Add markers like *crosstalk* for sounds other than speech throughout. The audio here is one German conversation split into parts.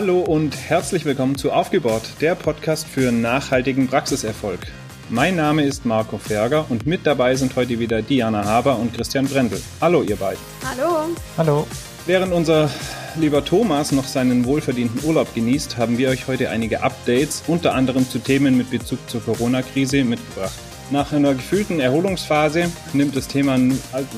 Hallo und herzlich willkommen zu Aufgebaut, der Podcast für nachhaltigen Praxiserfolg. Mein Name ist Marco Ferger und mit dabei sind heute wieder Diana Haber und Christian Brendel. Hallo ihr beiden. Hallo. Hallo. Während unser lieber Thomas noch seinen wohlverdienten Urlaub genießt, haben wir euch heute einige Updates, unter anderem zu Themen mit Bezug zur Corona-Krise, mitgebracht. Nach einer gefühlten Erholungsphase nimmt das Thema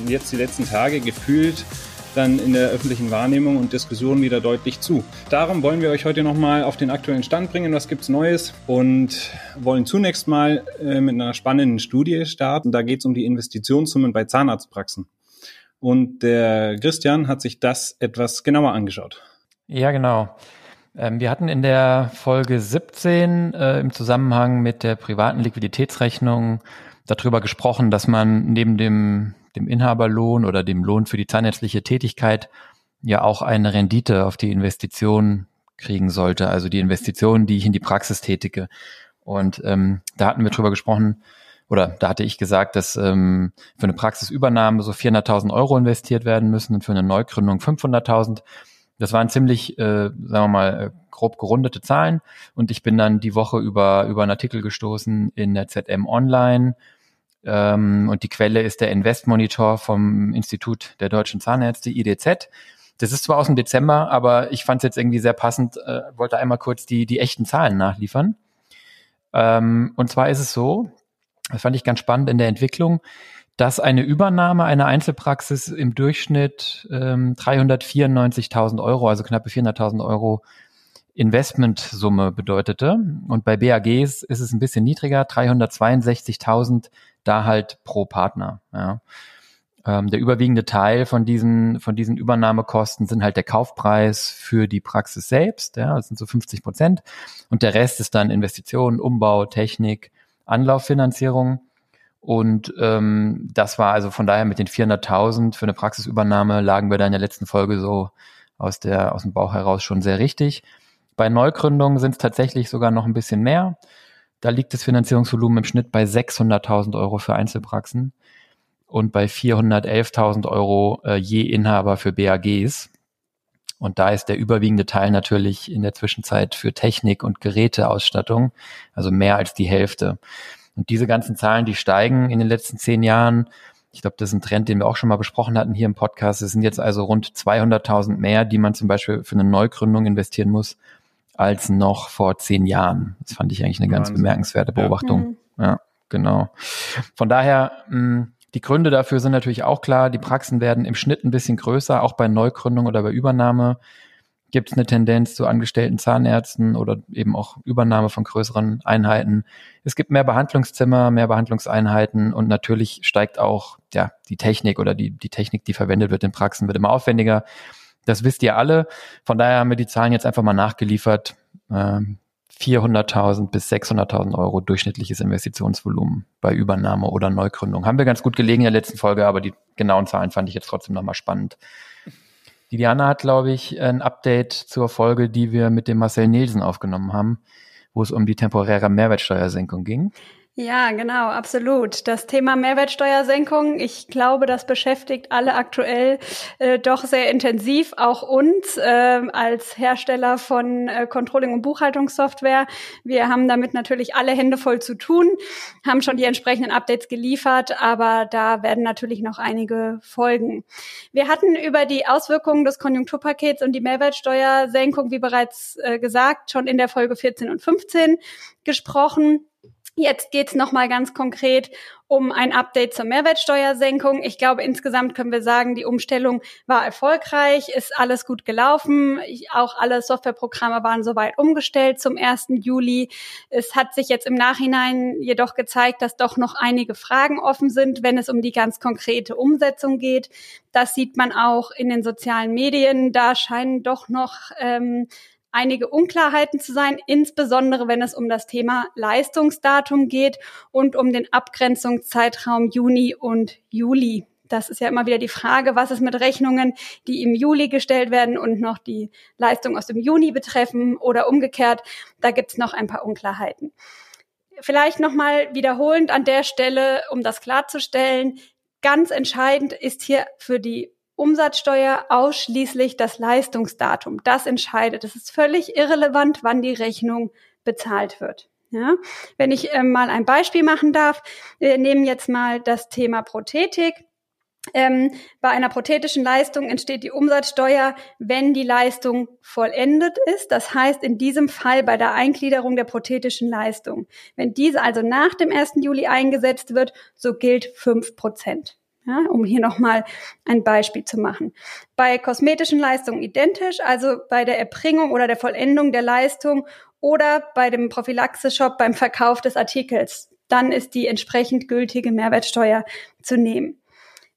jetzt die letzten Tage gefühlt dann in der öffentlichen Wahrnehmung und Diskussion wieder deutlich zu. Darum wollen wir euch heute nochmal auf den aktuellen Stand bringen, was gibt's Neues und wollen zunächst mal äh, mit einer spannenden Studie starten. Da geht es um die Investitionssummen bei Zahnarztpraxen. Und der Christian hat sich das etwas genauer angeschaut. Ja, genau. Ähm, wir hatten in der Folge 17 äh, im Zusammenhang mit der privaten Liquiditätsrechnung darüber gesprochen, dass man neben dem dem Inhaberlohn oder dem Lohn für die zahnärztliche Tätigkeit ja auch eine Rendite auf die Investition kriegen sollte, also die Investition, die ich in die Praxis tätige. Und ähm, da hatten wir drüber gesprochen, oder da hatte ich gesagt, dass ähm, für eine Praxisübernahme so 400.000 Euro investiert werden müssen und für eine Neugründung 500.000. Das waren ziemlich, äh, sagen wir mal, äh, grob gerundete Zahlen. Und ich bin dann die Woche über, über einen Artikel gestoßen in der ZM Online, ähm, und die Quelle ist der Investmonitor vom Institut der deutschen Zahnärzte, IDZ. Das ist zwar aus dem Dezember, aber ich fand es jetzt irgendwie sehr passend, äh, wollte einmal kurz die, die echten Zahlen nachliefern. Ähm, und zwar ist es so, das fand ich ganz spannend in der Entwicklung, dass eine Übernahme einer Einzelpraxis im Durchschnitt ähm, 394.000 Euro, also knappe 400.000 Euro Investmentsumme bedeutete. Und bei BAGs ist es ein bisschen niedriger, 362.000 da halt pro Partner. Ja. Ähm, der überwiegende Teil von diesen, von diesen Übernahmekosten sind halt der Kaufpreis für die Praxis selbst, ja, das sind so 50 Prozent. Und der Rest ist dann Investitionen, Umbau, Technik, Anlauffinanzierung. Und ähm, das war also von daher mit den 400.000 für eine Praxisübernahme lagen wir da in der letzten Folge so aus, der, aus dem Bauch heraus schon sehr richtig. Bei Neugründungen sind es tatsächlich sogar noch ein bisschen mehr. Da liegt das Finanzierungsvolumen im Schnitt bei 600.000 Euro für Einzelpraxen und bei 411.000 Euro äh, je Inhaber für BAGs. Und da ist der überwiegende Teil natürlich in der Zwischenzeit für Technik und Geräteausstattung, also mehr als die Hälfte. Und diese ganzen Zahlen, die steigen in den letzten zehn Jahren. Ich glaube, das ist ein Trend, den wir auch schon mal besprochen hatten hier im Podcast. Es sind jetzt also rund 200.000 mehr, die man zum Beispiel für eine Neugründung investieren muss, als noch vor zehn Jahren. Das fand ich eigentlich eine ganz Wahnsinn. bemerkenswerte Beobachtung. Ja. ja, genau. Von daher, mh, hm, die Gründe dafür sind natürlich auch klar. Die Praxen werden im Schnitt ein bisschen größer, auch bei Neugründung oder bei Übernahme gibt es eine Tendenz zu angestellten Zahnärzten oder eben auch Übernahme von größeren Einheiten. Es gibt mehr Behandlungszimmer, mehr Behandlungseinheiten und natürlich steigt auch ja, die Technik oder die, die Technik, die verwendet wird in Praxen, wird immer aufwendiger. Das wisst ihr alle. Von daher haben wir die Zahlen jetzt einfach mal nachgeliefert. 400.000 ähm, bis 600.000 Euro durchschnittliches Investitionsvolumen bei Übernahme oder Neugründung. Haben wir ganz gut gelegen in der letzten Folge, aber die genauen Zahlen fand ich jetzt trotzdem nochmal spannend. Die Diana hat, glaube ich, ein Update zur Folge, die wir mit dem Marcel Nielsen aufgenommen haben, wo es um die temporäre Mehrwertsteuersenkung ging. Ja, genau, absolut. Das Thema Mehrwertsteuersenkung, ich glaube, das beschäftigt alle aktuell äh, doch sehr intensiv, auch uns äh, als Hersteller von äh, Controlling- und Buchhaltungssoftware. Wir haben damit natürlich alle Hände voll zu tun, haben schon die entsprechenden Updates geliefert, aber da werden natürlich noch einige folgen. Wir hatten über die Auswirkungen des Konjunkturpakets und die Mehrwertsteuersenkung, wie bereits äh, gesagt, schon in der Folge 14 und 15 gesprochen. Jetzt geht's es nochmal ganz konkret um ein Update zur Mehrwertsteuersenkung. Ich glaube, insgesamt können wir sagen, die Umstellung war erfolgreich, ist alles gut gelaufen. Auch alle Softwareprogramme waren soweit umgestellt zum 1. Juli. Es hat sich jetzt im Nachhinein jedoch gezeigt, dass doch noch einige Fragen offen sind, wenn es um die ganz konkrete Umsetzung geht. Das sieht man auch in den sozialen Medien. Da scheinen doch noch ähm, einige Unklarheiten zu sein, insbesondere wenn es um das Thema Leistungsdatum geht und um den Abgrenzungszeitraum Juni und Juli. Das ist ja immer wieder die Frage, was ist mit Rechnungen, die im Juli gestellt werden und noch die Leistung aus dem Juni betreffen oder umgekehrt. Da gibt es noch ein paar Unklarheiten. Vielleicht nochmal wiederholend an der Stelle, um das klarzustellen, ganz entscheidend ist hier für die Umsatzsteuer ausschließlich das Leistungsdatum. Das entscheidet. Es ist völlig irrelevant, wann die Rechnung bezahlt wird. Ja, wenn ich äh, mal ein Beispiel machen darf, wir nehmen jetzt mal das Thema Prothetik. Ähm, bei einer prothetischen Leistung entsteht die Umsatzsteuer, wenn die Leistung vollendet ist. Das heißt in diesem Fall bei der Eingliederung der prothetischen Leistung. Wenn diese also nach dem 1. Juli eingesetzt wird, so gilt fünf Prozent. Ja, um hier nochmal ein Beispiel zu machen. Bei kosmetischen Leistungen identisch, also bei der Erbringung oder der Vollendung der Leistung oder bei dem Prophylaxe-Shop beim Verkauf des Artikels. Dann ist die entsprechend gültige Mehrwertsteuer zu nehmen.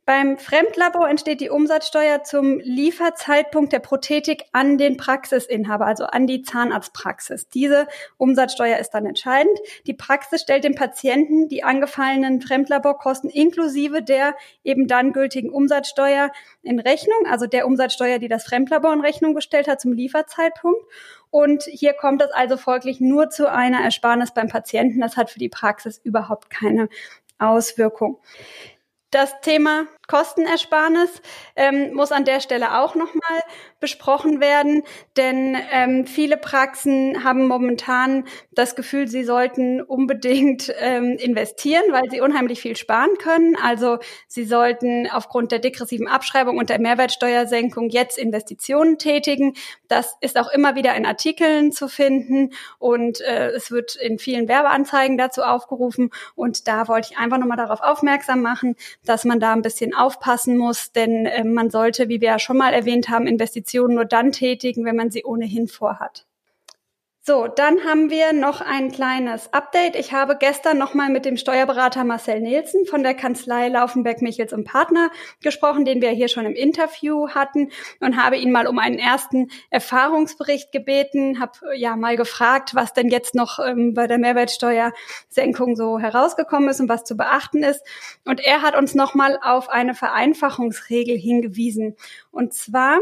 Beim Fremdlabor entsteht die Umsatzsteuer zum Lieferzeitpunkt der Prothetik an den Praxisinhaber, also an die Zahnarztpraxis. Diese Umsatzsteuer ist dann entscheidend. Die Praxis stellt dem Patienten die angefallenen Fremdlaborkosten inklusive der eben dann gültigen Umsatzsteuer in Rechnung, also der Umsatzsteuer, die das Fremdlabor in Rechnung gestellt hat zum Lieferzeitpunkt. Und hier kommt es also folglich nur zu einer Ersparnis beim Patienten. Das hat für die Praxis überhaupt keine Auswirkung. Das Thema Kostenersparnis ähm, muss an der Stelle auch nochmal besprochen werden, denn ähm, viele Praxen haben momentan das Gefühl, sie sollten unbedingt ähm, investieren, weil sie unheimlich viel sparen können. Also sie sollten aufgrund der degressiven Abschreibung und der Mehrwertsteuersenkung jetzt Investitionen tätigen. Das ist auch immer wieder in Artikeln zu finden und äh, es wird in vielen Werbeanzeigen dazu aufgerufen. Und da wollte ich einfach nochmal darauf aufmerksam machen, dass man da ein bisschen aufpassen muss, denn äh, man sollte, wie wir ja schon mal erwähnt haben, Investitionen nur dann tätigen, wenn man sie ohnehin vorhat. So, dann haben wir noch ein kleines Update. Ich habe gestern nochmal mit dem Steuerberater Marcel Nielsen von der Kanzlei Laufenberg Michels und Partner gesprochen, den wir hier schon im Interview hatten und habe ihn mal um einen ersten Erfahrungsbericht gebeten, habe ja mal gefragt, was denn jetzt noch ähm, bei der Mehrwertsteuersenkung so herausgekommen ist und was zu beachten ist. Und er hat uns nochmal auf eine Vereinfachungsregel hingewiesen. Und zwar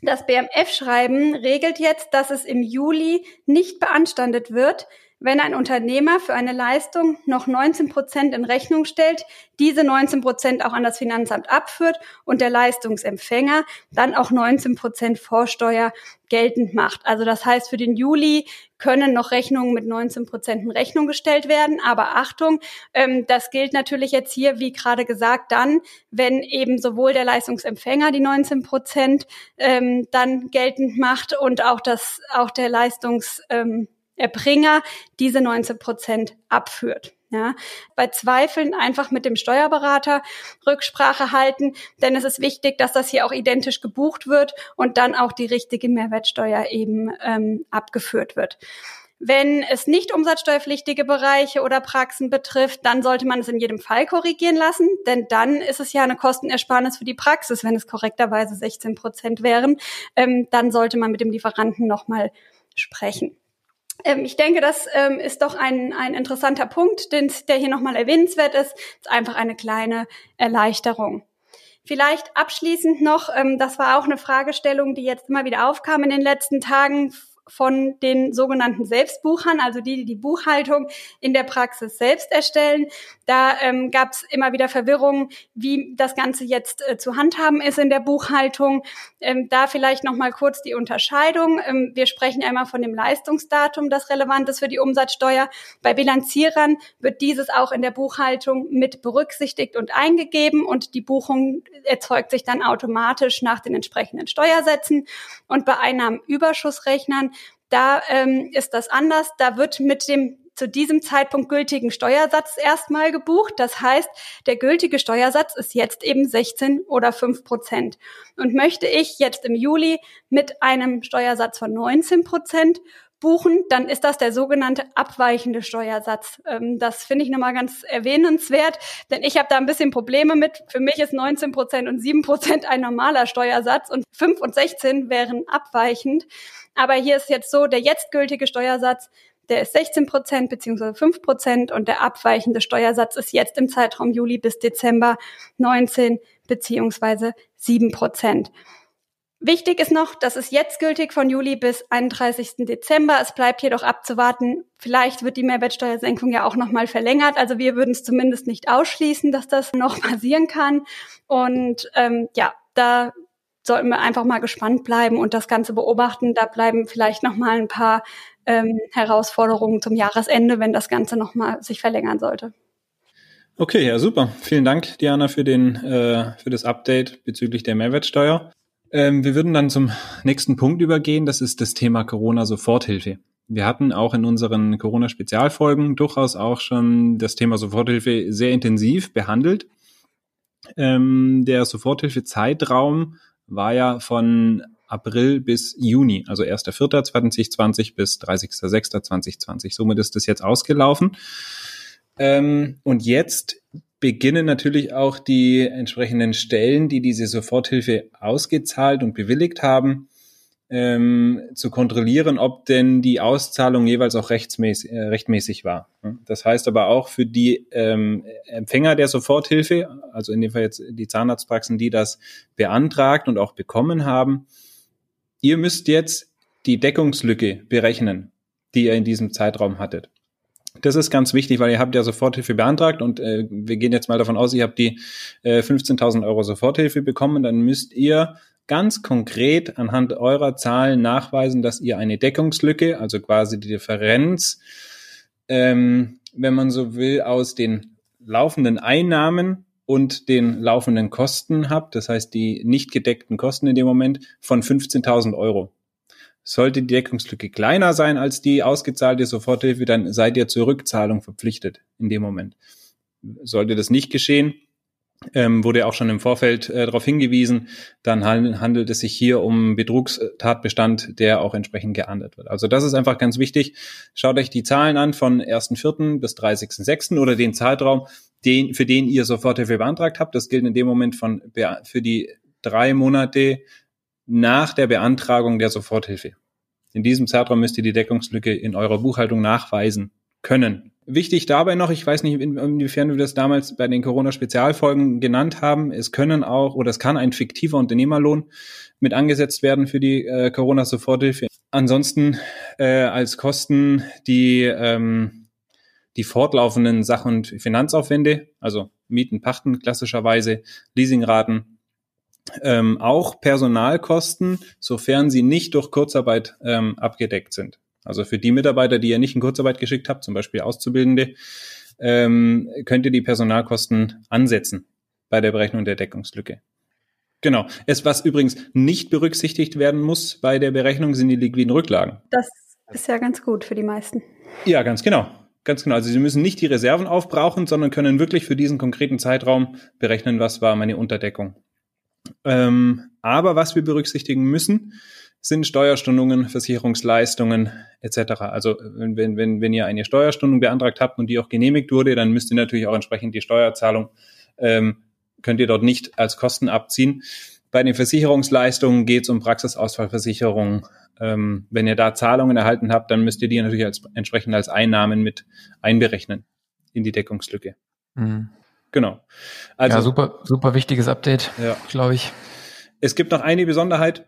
das BMF-Schreiben regelt jetzt, dass es im Juli nicht beanstandet wird, wenn ein Unternehmer für eine Leistung noch 19 Prozent in Rechnung stellt, diese 19 Prozent auch an das Finanzamt abführt und der Leistungsempfänger dann auch 19 Prozent Vorsteuer geltend macht. Also das heißt, für den Juli können noch Rechnungen mit 19 Prozent in Rechnung gestellt werden. Aber Achtung, ähm, das gilt natürlich jetzt hier, wie gerade gesagt, dann, wenn eben sowohl der Leistungsempfänger die 19 Prozent ähm, dann geltend macht und auch das, auch der Leistungs, ähm, Erbringer diese 19 Prozent abführt. Ja, bei Zweifeln einfach mit dem Steuerberater Rücksprache halten, denn es ist wichtig, dass das hier auch identisch gebucht wird und dann auch die richtige Mehrwertsteuer eben ähm, abgeführt wird. Wenn es nicht umsatzsteuerpflichtige Bereiche oder Praxen betrifft, dann sollte man es in jedem Fall korrigieren lassen, denn dann ist es ja eine Kostenersparnis für die Praxis, wenn es korrekterweise 16 Prozent wären. Ähm, dann sollte man mit dem Lieferanten nochmal sprechen. Ähm, ich denke, das ähm, ist doch ein, ein interessanter Punkt, den, der hier nochmal erwähnenswert ist. Das ist einfach eine kleine Erleichterung. Vielleicht abschließend noch, ähm, das war auch eine Fragestellung, die jetzt immer wieder aufkam in den letzten Tagen von den sogenannten Selbstbuchern, also die, die die Buchhaltung in der Praxis selbst erstellen. Da ähm, gab es immer wieder Verwirrung, wie das Ganze jetzt äh, zu handhaben ist in der Buchhaltung. Ähm, da vielleicht noch mal kurz die Unterscheidung. Ähm, wir sprechen einmal von dem Leistungsdatum, das relevant ist für die Umsatzsteuer. Bei Bilanzierern wird dieses auch in der Buchhaltung mit berücksichtigt und eingegeben und die Buchung erzeugt sich dann automatisch nach den entsprechenden Steuersätzen. Und bei Einnahmenüberschussrechnern da ähm, ist das anders. Da wird mit dem zu diesem Zeitpunkt gültigen Steuersatz erstmal gebucht. Das heißt, der gültige Steuersatz ist jetzt eben 16 oder 5 Prozent. Und möchte ich jetzt im Juli mit einem Steuersatz von 19 Prozent buchen, dann ist das der sogenannte abweichende Steuersatz. Ähm, das finde ich nochmal ganz erwähnenswert, denn ich habe da ein bisschen Probleme mit. Für mich ist 19 Prozent und 7 Prozent ein normaler Steuersatz und 5 und 16 wären abweichend. Aber hier ist jetzt so, der jetzt gültige Steuersatz, der ist 16 Prozent beziehungsweise 5 Prozent und der abweichende Steuersatz ist jetzt im Zeitraum Juli bis Dezember 19 beziehungsweise 7 Prozent. Wichtig ist noch, das ist jetzt gültig von Juli bis 31. Dezember. Es bleibt jedoch abzuwarten. Vielleicht wird die Mehrwertsteuersenkung ja auch nochmal verlängert. Also wir würden es zumindest nicht ausschließen, dass das noch *laughs* passieren kann. Und ähm, ja, da sollten wir einfach mal gespannt bleiben und das Ganze beobachten. Da bleiben vielleicht noch mal ein paar ähm, Herausforderungen zum Jahresende, wenn das Ganze noch mal sich verlängern sollte. Okay, ja super. Vielen Dank, Diana, für den äh, für das Update bezüglich der Mehrwertsteuer. Ähm, wir würden dann zum nächsten Punkt übergehen. Das ist das Thema Corona-Soforthilfe. Wir hatten auch in unseren Corona-Spezialfolgen durchaus auch schon das Thema Soforthilfe sehr intensiv behandelt. Ähm, der Soforthilfe-Zeitraum war ja von April bis Juni, also 1.4.2020 bis 30.06.2020. Somit ist das jetzt ausgelaufen. Ähm, und jetzt beginnen natürlich auch die entsprechenden Stellen, die diese Soforthilfe ausgezahlt und bewilligt haben, ähm, zu kontrollieren, ob denn die Auszahlung jeweils auch rechtsmäßig, äh, rechtmäßig war. Das heißt aber auch für die ähm, Empfänger der Soforthilfe, also in dem Fall jetzt die Zahnarztpraxen, die das beantragt und auch bekommen haben, ihr müsst jetzt die Deckungslücke berechnen, die ihr in diesem Zeitraum hattet. Das ist ganz wichtig, weil ihr habt ja Soforthilfe beantragt und äh, wir gehen jetzt mal davon aus, ihr habt die äh, 15.000 Euro Soforthilfe bekommen, dann müsst ihr ganz konkret anhand eurer Zahlen nachweisen, dass ihr eine Deckungslücke, also quasi die Differenz, ähm, wenn man so will, aus den laufenden Einnahmen und den laufenden Kosten habt, das heißt die nicht gedeckten Kosten in dem Moment von 15.000 Euro. Sollte die Deckungslücke kleiner sein als die ausgezahlte Soforthilfe, dann seid ihr zur Rückzahlung verpflichtet in dem Moment. Sollte das nicht geschehen, ähm, wurde auch schon im Vorfeld äh, darauf hingewiesen, dann handelt es sich hier um Betrugstatbestand, der auch entsprechend geahndet wird. Also das ist einfach ganz wichtig. Schaut euch die Zahlen an von 1.4. bis 30.6. oder den Zeitraum, den, für den ihr Soforthilfe beantragt habt. Das gilt in dem Moment von, für die drei Monate nach der Beantragung der Soforthilfe. In diesem Zeitraum müsst ihr die Deckungslücke in eurer Buchhaltung nachweisen können. Wichtig dabei noch, ich weiß nicht, inwiefern wir das damals bei den Corona-Spezialfolgen genannt haben, es können auch oder es kann ein fiktiver Unternehmerlohn mit angesetzt werden für die äh, Corona-Soforthilfe. Ansonsten äh, als Kosten die ähm, die fortlaufenden Sach- und Finanzaufwände, also Mieten, Pachten klassischerweise, Leasingraten, ähm, auch Personalkosten, sofern sie nicht durch Kurzarbeit ähm, abgedeckt sind. Also für die Mitarbeiter, die ihr nicht in Kurzarbeit geschickt habt, zum Beispiel Auszubildende, ähm, könnt ihr die Personalkosten ansetzen bei der Berechnung der Deckungslücke. Genau. Es, was übrigens nicht berücksichtigt werden muss bei der Berechnung, sind die liquiden Rücklagen. Das ist ja ganz gut für die meisten. Ja, ganz genau. Ganz genau. Also Sie müssen nicht die Reserven aufbrauchen, sondern können wirklich für diesen konkreten Zeitraum berechnen, was war meine Unterdeckung. Ähm, aber was wir berücksichtigen müssen, sind Steuerstundungen, Versicherungsleistungen etc. Also wenn, wenn, wenn ihr eine Steuerstundung beantragt habt und die auch genehmigt wurde, dann müsst ihr natürlich auch entsprechend die Steuerzahlung, ähm, könnt ihr dort nicht als Kosten abziehen. Bei den Versicherungsleistungen geht es um Praxisausfallversicherung. Ähm, wenn ihr da Zahlungen erhalten habt, dann müsst ihr die natürlich als, entsprechend als Einnahmen mit einberechnen in die Deckungslücke. Mhm. Genau. Also, ja, super, super wichtiges Update, ja. glaube ich. Es gibt noch eine Besonderheit,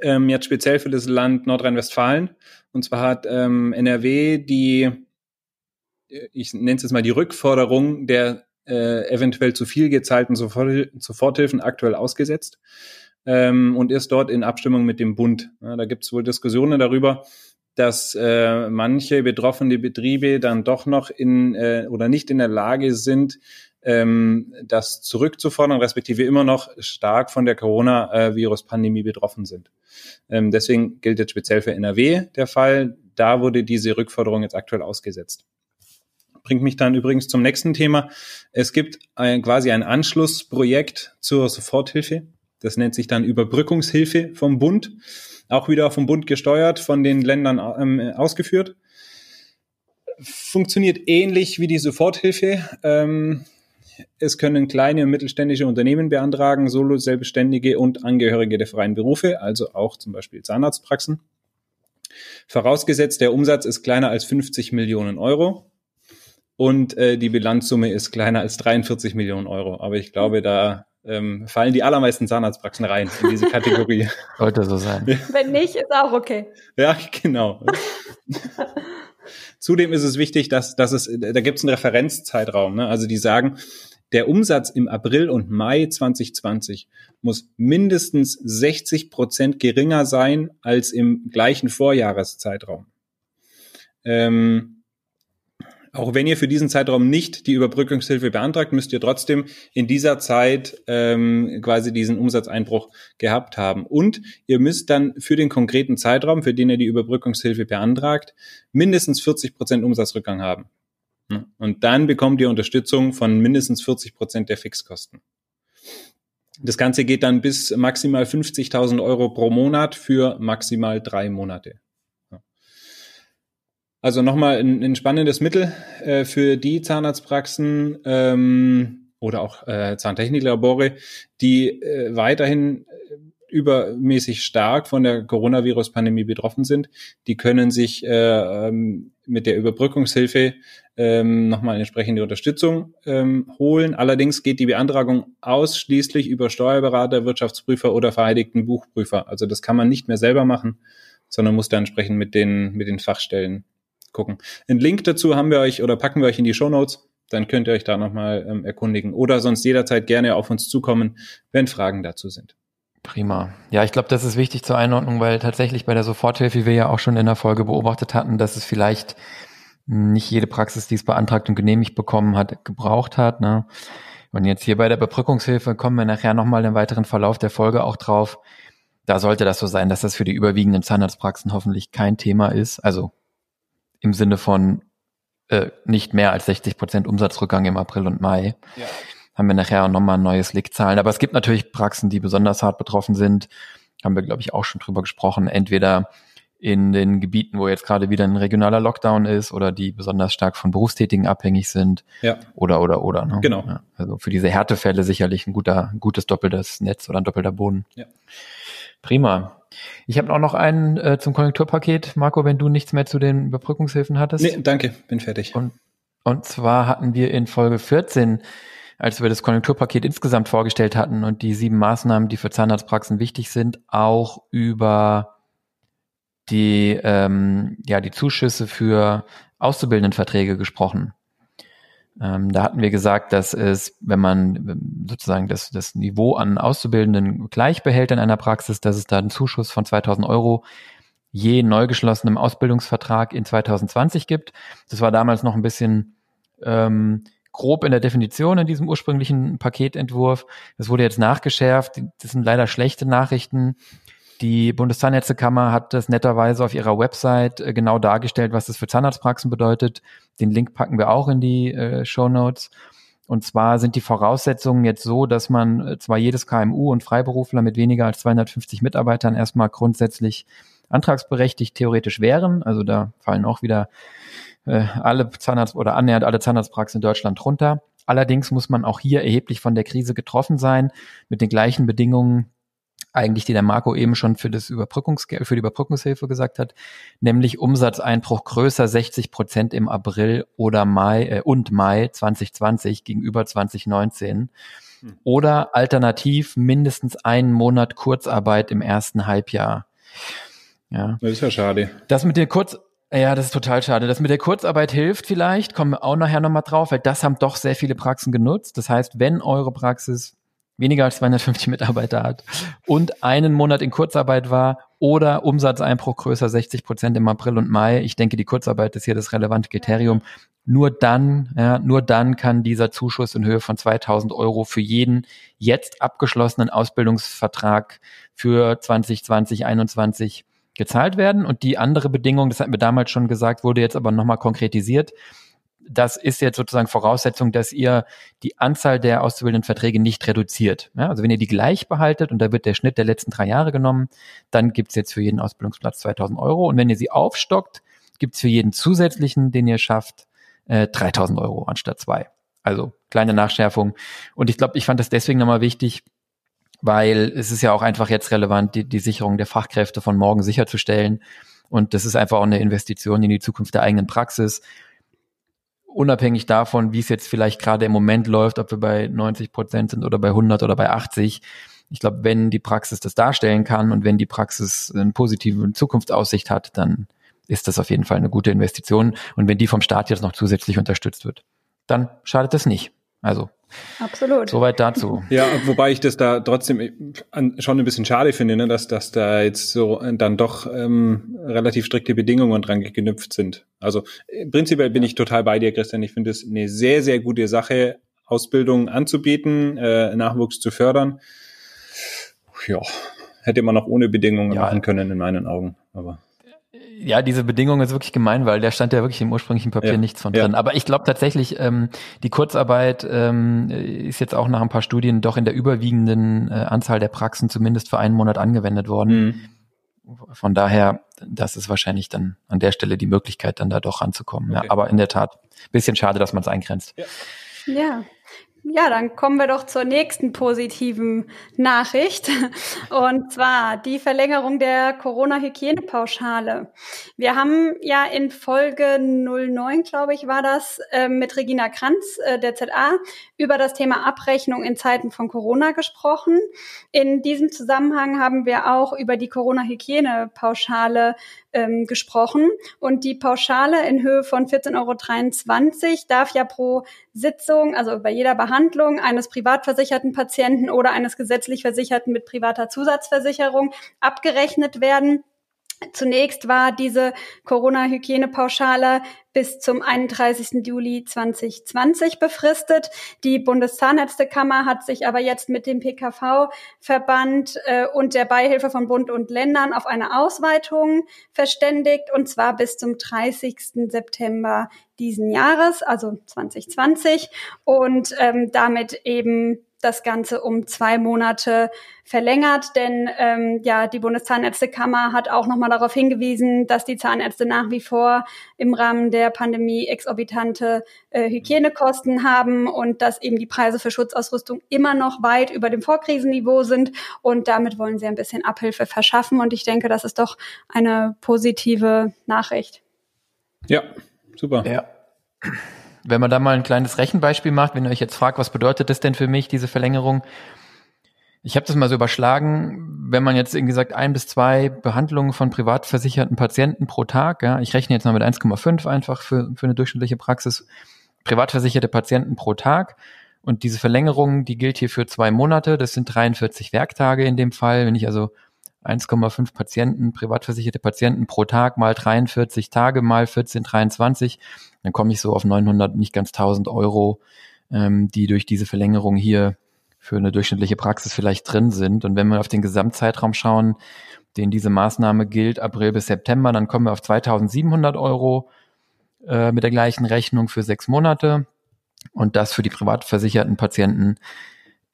ähm, jetzt speziell für das Land Nordrhein-Westfalen. Und zwar hat ähm, NRW die, ich nenne es jetzt mal die Rückforderung der äh, eventuell zu viel gezahlten Soforthilfen aktuell ausgesetzt ähm, und ist dort in Abstimmung mit dem Bund. Ja, da gibt es wohl Diskussionen darüber, dass äh, manche betroffene Betriebe dann doch noch in äh, oder nicht in der Lage sind, ähm, das zurückzufordern, respektive immer noch stark von der Corona-Virus-Pandemie betroffen sind. Ähm, deswegen gilt jetzt speziell für NRW der Fall. Da wurde diese Rückforderung jetzt aktuell ausgesetzt. Bringt mich dann übrigens zum nächsten Thema. Es gibt ein, quasi ein Anschlussprojekt zur Soforthilfe. Das nennt sich dann Überbrückungshilfe vom Bund. Auch wieder vom Bund gesteuert, von den Ländern ähm, ausgeführt funktioniert ähnlich wie die Soforthilfe. Ähm, es können kleine und mittelständische Unternehmen beantragen, Solo, Selbstständige und Angehörige der freien Berufe, also auch zum Beispiel Zahnarztpraxen. Vorausgesetzt, der Umsatz ist kleiner als 50 Millionen Euro und äh, die Bilanzsumme ist kleiner als 43 Millionen Euro. Aber ich glaube, da ähm, fallen die allermeisten Zahnarztpraxen rein in diese Kategorie. *laughs* Sollte so sein. Wenn nicht, ist auch okay. Ja, genau. *laughs* Zudem ist es wichtig, dass, dass es, da gibt es einen Referenzzeitraum. Ne? Also die sagen, der Umsatz im April und Mai 2020 muss mindestens 60 Prozent geringer sein als im gleichen Vorjahreszeitraum. Ähm, auch wenn ihr für diesen Zeitraum nicht die Überbrückungshilfe beantragt, müsst ihr trotzdem in dieser Zeit ähm, quasi diesen Umsatzeinbruch gehabt haben. Und ihr müsst dann für den konkreten Zeitraum, für den ihr die Überbrückungshilfe beantragt, mindestens 40 Prozent Umsatzrückgang haben. Und dann bekommt ihr Unterstützung von mindestens 40 Prozent der Fixkosten. Das Ganze geht dann bis maximal 50.000 Euro pro Monat für maximal drei Monate. Also nochmal ein, ein spannendes Mittel äh, für die Zahnarztpraxen ähm, oder auch äh, Zahntechniklabore, die äh, weiterhin äh, übermäßig stark von der Coronavirus-Pandemie betroffen sind. Die können sich äh, ähm, mit der Überbrückungshilfe ähm, nochmal entsprechende Unterstützung ähm, holen. Allerdings geht die Beantragung ausschließlich über Steuerberater, Wirtschaftsprüfer oder vereidigten Buchprüfer. Also das kann man nicht mehr selber machen, sondern muss da entsprechend mit den, mit den Fachstellen gucken. Einen Link dazu haben wir euch oder packen wir euch in die Show Notes. Dann könnt ihr euch da nochmal ähm, erkundigen oder sonst jederzeit gerne auf uns zukommen, wenn Fragen dazu sind. Prima. Ja, ich glaube, das ist wichtig zur Einordnung, weil tatsächlich bei der Soforthilfe, wie wir ja auch schon in der Folge beobachtet hatten, dass es vielleicht nicht jede Praxis, die es beantragt und genehmigt bekommen hat, gebraucht hat. Ne? Und jetzt hier bei der Überbrückungshilfe kommen wir nachher nochmal im weiteren Verlauf der Folge auch drauf. Da sollte das so sein, dass das für die überwiegenden Zahnarztpraxen hoffentlich kein Thema ist. Also im Sinne von äh, nicht mehr als 60 Prozent Umsatzrückgang im April und Mai. Ja. Haben wir nachher auch nochmal ein neues Lick-Zahlen. Aber es gibt natürlich Praxen, die besonders hart betroffen sind. Haben wir, glaube ich, auch schon drüber gesprochen. Entweder in den Gebieten, wo jetzt gerade wieder ein regionaler Lockdown ist oder die besonders stark von Berufstätigen abhängig sind. Ja. Oder, oder, oder. Ne? Genau. Ja, also für diese Härtefälle sicherlich ein guter, ein gutes doppeltes Netz oder ein doppelter Boden. Ja. Prima. Ich habe auch noch einen äh, zum Konjunkturpaket. Marco, wenn du nichts mehr zu den Überbrückungshilfen hattest. Nee, danke, bin fertig. Und, und zwar hatten wir in Folge 14, als wir das Konjunkturpaket insgesamt vorgestellt hatten und die sieben Maßnahmen, die für Zahnarztpraxen wichtig sind, auch über die, ähm, ja, die Zuschüsse für Auszubildendenverträge gesprochen. Ähm, da hatten wir gesagt, dass es, wenn man sozusagen das, das Niveau an Auszubildenden gleich behält in einer Praxis, dass es da einen Zuschuss von 2000 Euro je neu geschlossenem Ausbildungsvertrag in 2020 gibt. Das war damals noch ein bisschen ähm, grob in der Definition in diesem ursprünglichen Paketentwurf. Das wurde jetzt nachgeschärft. Das sind leider schlechte Nachrichten. Die Bundeszahnärztekammer hat das netterweise auf ihrer Website äh, genau dargestellt, was das für Zahnarztpraxen bedeutet. Den Link packen wir auch in die äh, Show Notes. Und zwar sind die Voraussetzungen jetzt so, dass man äh, zwar jedes KMU und Freiberufler mit weniger als 250 Mitarbeitern erstmal grundsätzlich antragsberechtigt theoretisch wären. Also da fallen auch wieder äh, alle Zahnarzt oder annähernd alle Zahnarztpraxen in Deutschland runter. Allerdings muss man auch hier erheblich von der Krise getroffen sein, mit den gleichen Bedingungen eigentlich, die der Marco eben schon für das Überbrückungsgeld, für die Überbrückungshilfe gesagt hat, nämlich Umsatzeinbruch größer 60 Prozent im April oder Mai äh, und Mai 2020 gegenüber 2019 hm. oder alternativ mindestens einen Monat Kurzarbeit im ersten Halbjahr. Ja. Das ist ja schade. Das mit der Kurz ja, das ist total schade. Das mit der Kurzarbeit hilft vielleicht, kommen wir auch nachher nochmal drauf, weil das haben doch sehr viele Praxen genutzt. Das heißt, wenn eure Praxis weniger als 250 Mitarbeiter hat und einen Monat in Kurzarbeit war oder Umsatzeinbruch größer 60 Prozent im April und Mai. Ich denke, die Kurzarbeit ist hier das relevante Kriterium. Nur dann, ja, nur dann kann dieser Zuschuss in Höhe von 2000 Euro für jeden jetzt abgeschlossenen Ausbildungsvertrag für 2020, 2021 gezahlt werden. Und die andere Bedingung, das hatten wir damals schon gesagt, wurde jetzt aber nochmal konkretisiert das ist jetzt sozusagen Voraussetzung, dass ihr die Anzahl der auszubildenden Verträge nicht reduziert. Ja, also wenn ihr die gleich behaltet und da wird der Schnitt der letzten drei Jahre genommen, dann gibt's jetzt für jeden Ausbildungsplatz 2000 Euro. Und wenn ihr sie aufstockt, gibt's für jeden zusätzlichen, den ihr schafft, äh, 3000 Euro anstatt zwei. Also kleine Nachschärfung. Und ich glaube, ich fand das deswegen nochmal wichtig, weil es ist ja auch einfach jetzt relevant, die, die Sicherung der Fachkräfte von morgen sicherzustellen. Und das ist einfach auch eine Investition in die Zukunft der eigenen Praxis unabhängig davon, wie es jetzt vielleicht gerade im Moment läuft, ob wir bei 90 Prozent sind oder bei 100 oder bei 80. Ich glaube, wenn die Praxis das darstellen kann und wenn die Praxis eine positive Zukunftsaussicht hat, dann ist das auf jeden Fall eine gute Investition. Und wenn die vom Staat jetzt noch zusätzlich unterstützt wird, dann schadet das nicht. Also Absolut. Soweit dazu. *laughs* Ja, wobei ich das da trotzdem schon ein bisschen schade finde, ne, dass, dass da jetzt so dann doch ähm, relativ strikte Bedingungen dran geknüpft sind. Also prinzipiell bin ich total bei dir, Christian. Ich finde es eine sehr, sehr gute Sache, Ausbildung anzubieten, äh, Nachwuchs zu fördern. Ja, hätte man auch ohne Bedingungen ja. machen können, in meinen Augen. Aber ja, diese Bedingung ist wirklich gemein, weil der stand ja wirklich im ursprünglichen Papier ja. nichts von drin. Ja. Aber ich glaube tatsächlich, ähm, die Kurzarbeit ähm, ist jetzt auch nach ein paar Studien doch in der überwiegenden äh, Anzahl der Praxen zumindest für einen Monat angewendet worden. Mhm. Von daher, das ist wahrscheinlich dann an der Stelle die Möglichkeit, dann da doch ranzukommen. Okay. Ja, aber in der Tat, bisschen schade, dass man es eingrenzt. Ja. ja. Ja, dann kommen wir doch zur nächsten positiven Nachricht. Und zwar die Verlängerung der Corona-Hygienepauschale. Wir haben ja in Folge 09, glaube ich, war das, äh, mit Regina Kranz, äh, der ZA, über das Thema Abrechnung in Zeiten von Corona gesprochen. In diesem Zusammenhang haben wir auch über die Corona-Hygienepauschale ähm, gesprochen. Und die Pauschale in Höhe von 14,23 Euro darf ja pro Sitzung, also bei jeder Behandlung eines privatversicherten Patienten oder eines gesetzlich Versicherten mit privater Zusatzversicherung abgerechnet werden. Zunächst war diese Corona-Hygienepauschale bis zum 31. Juli 2020 befristet. Die Bundeszahnärztekammer hat sich aber jetzt mit dem PKV-Verband äh, und der Beihilfe von Bund und Ländern auf eine Ausweitung verständigt, und zwar bis zum 30. September diesen Jahres, also 2020, und ähm, damit eben das Ganze um zwei Monate verlängert, denn ähm, ja die Bundeszahnärztekammer hat auch nochmal darauf hingewiesen, dass die Zahnärzte nach wie vor im Rahmen der Pandemie exorbitante äh, Hygienekosten haben und dass eben die Preise für Schutzausrüstung immer noch weit über dem Vorkrisenniveau sind und damit wollen sie ein bisschen Abhilfe verschaffen und ich denke, das ist doch eine positive Nachricht. Ja, super. Ja. Wenn man da mal ein kleines Rechenbeispiel macht, wenn ihr euch jetzt fragt, was bedeutet das denn für mich, diese Verlängerung? Ich habe das mal so überschlagen, wenn man jetzt irgendwie sagt, ein bis zwei Behandlungen von privat versicherten Patienten pro Tag, ja, ich rechne jetzt mal mit 1,5 einfach für, für eine durchschnittliche Praxis, privat versicherte Patienten pro Tag. Und diese Verlängerung, die gilt hier für zwei Monate, das sind 43 Werktage in dem Fall. Wenn ich also 1,5 Patienten, privatversicherte Patienten pro Tag mal 43 Tage mal 14, 23, dann komme ich so auf 900, nicht ganz 1000 Euro, ähm, die durch diese Verlängerung hier für eine durchschnittliche Praxis vielleicht drin sind. Und wenn wir auf den Gesamtzeitraum schauen, den diese Maßnahme gilt, April bis September, dann kommen wir auf 2700 Euro äh, mit der gleichen Rechnung für sechs Monate. Und das für die privat versicherten Patienten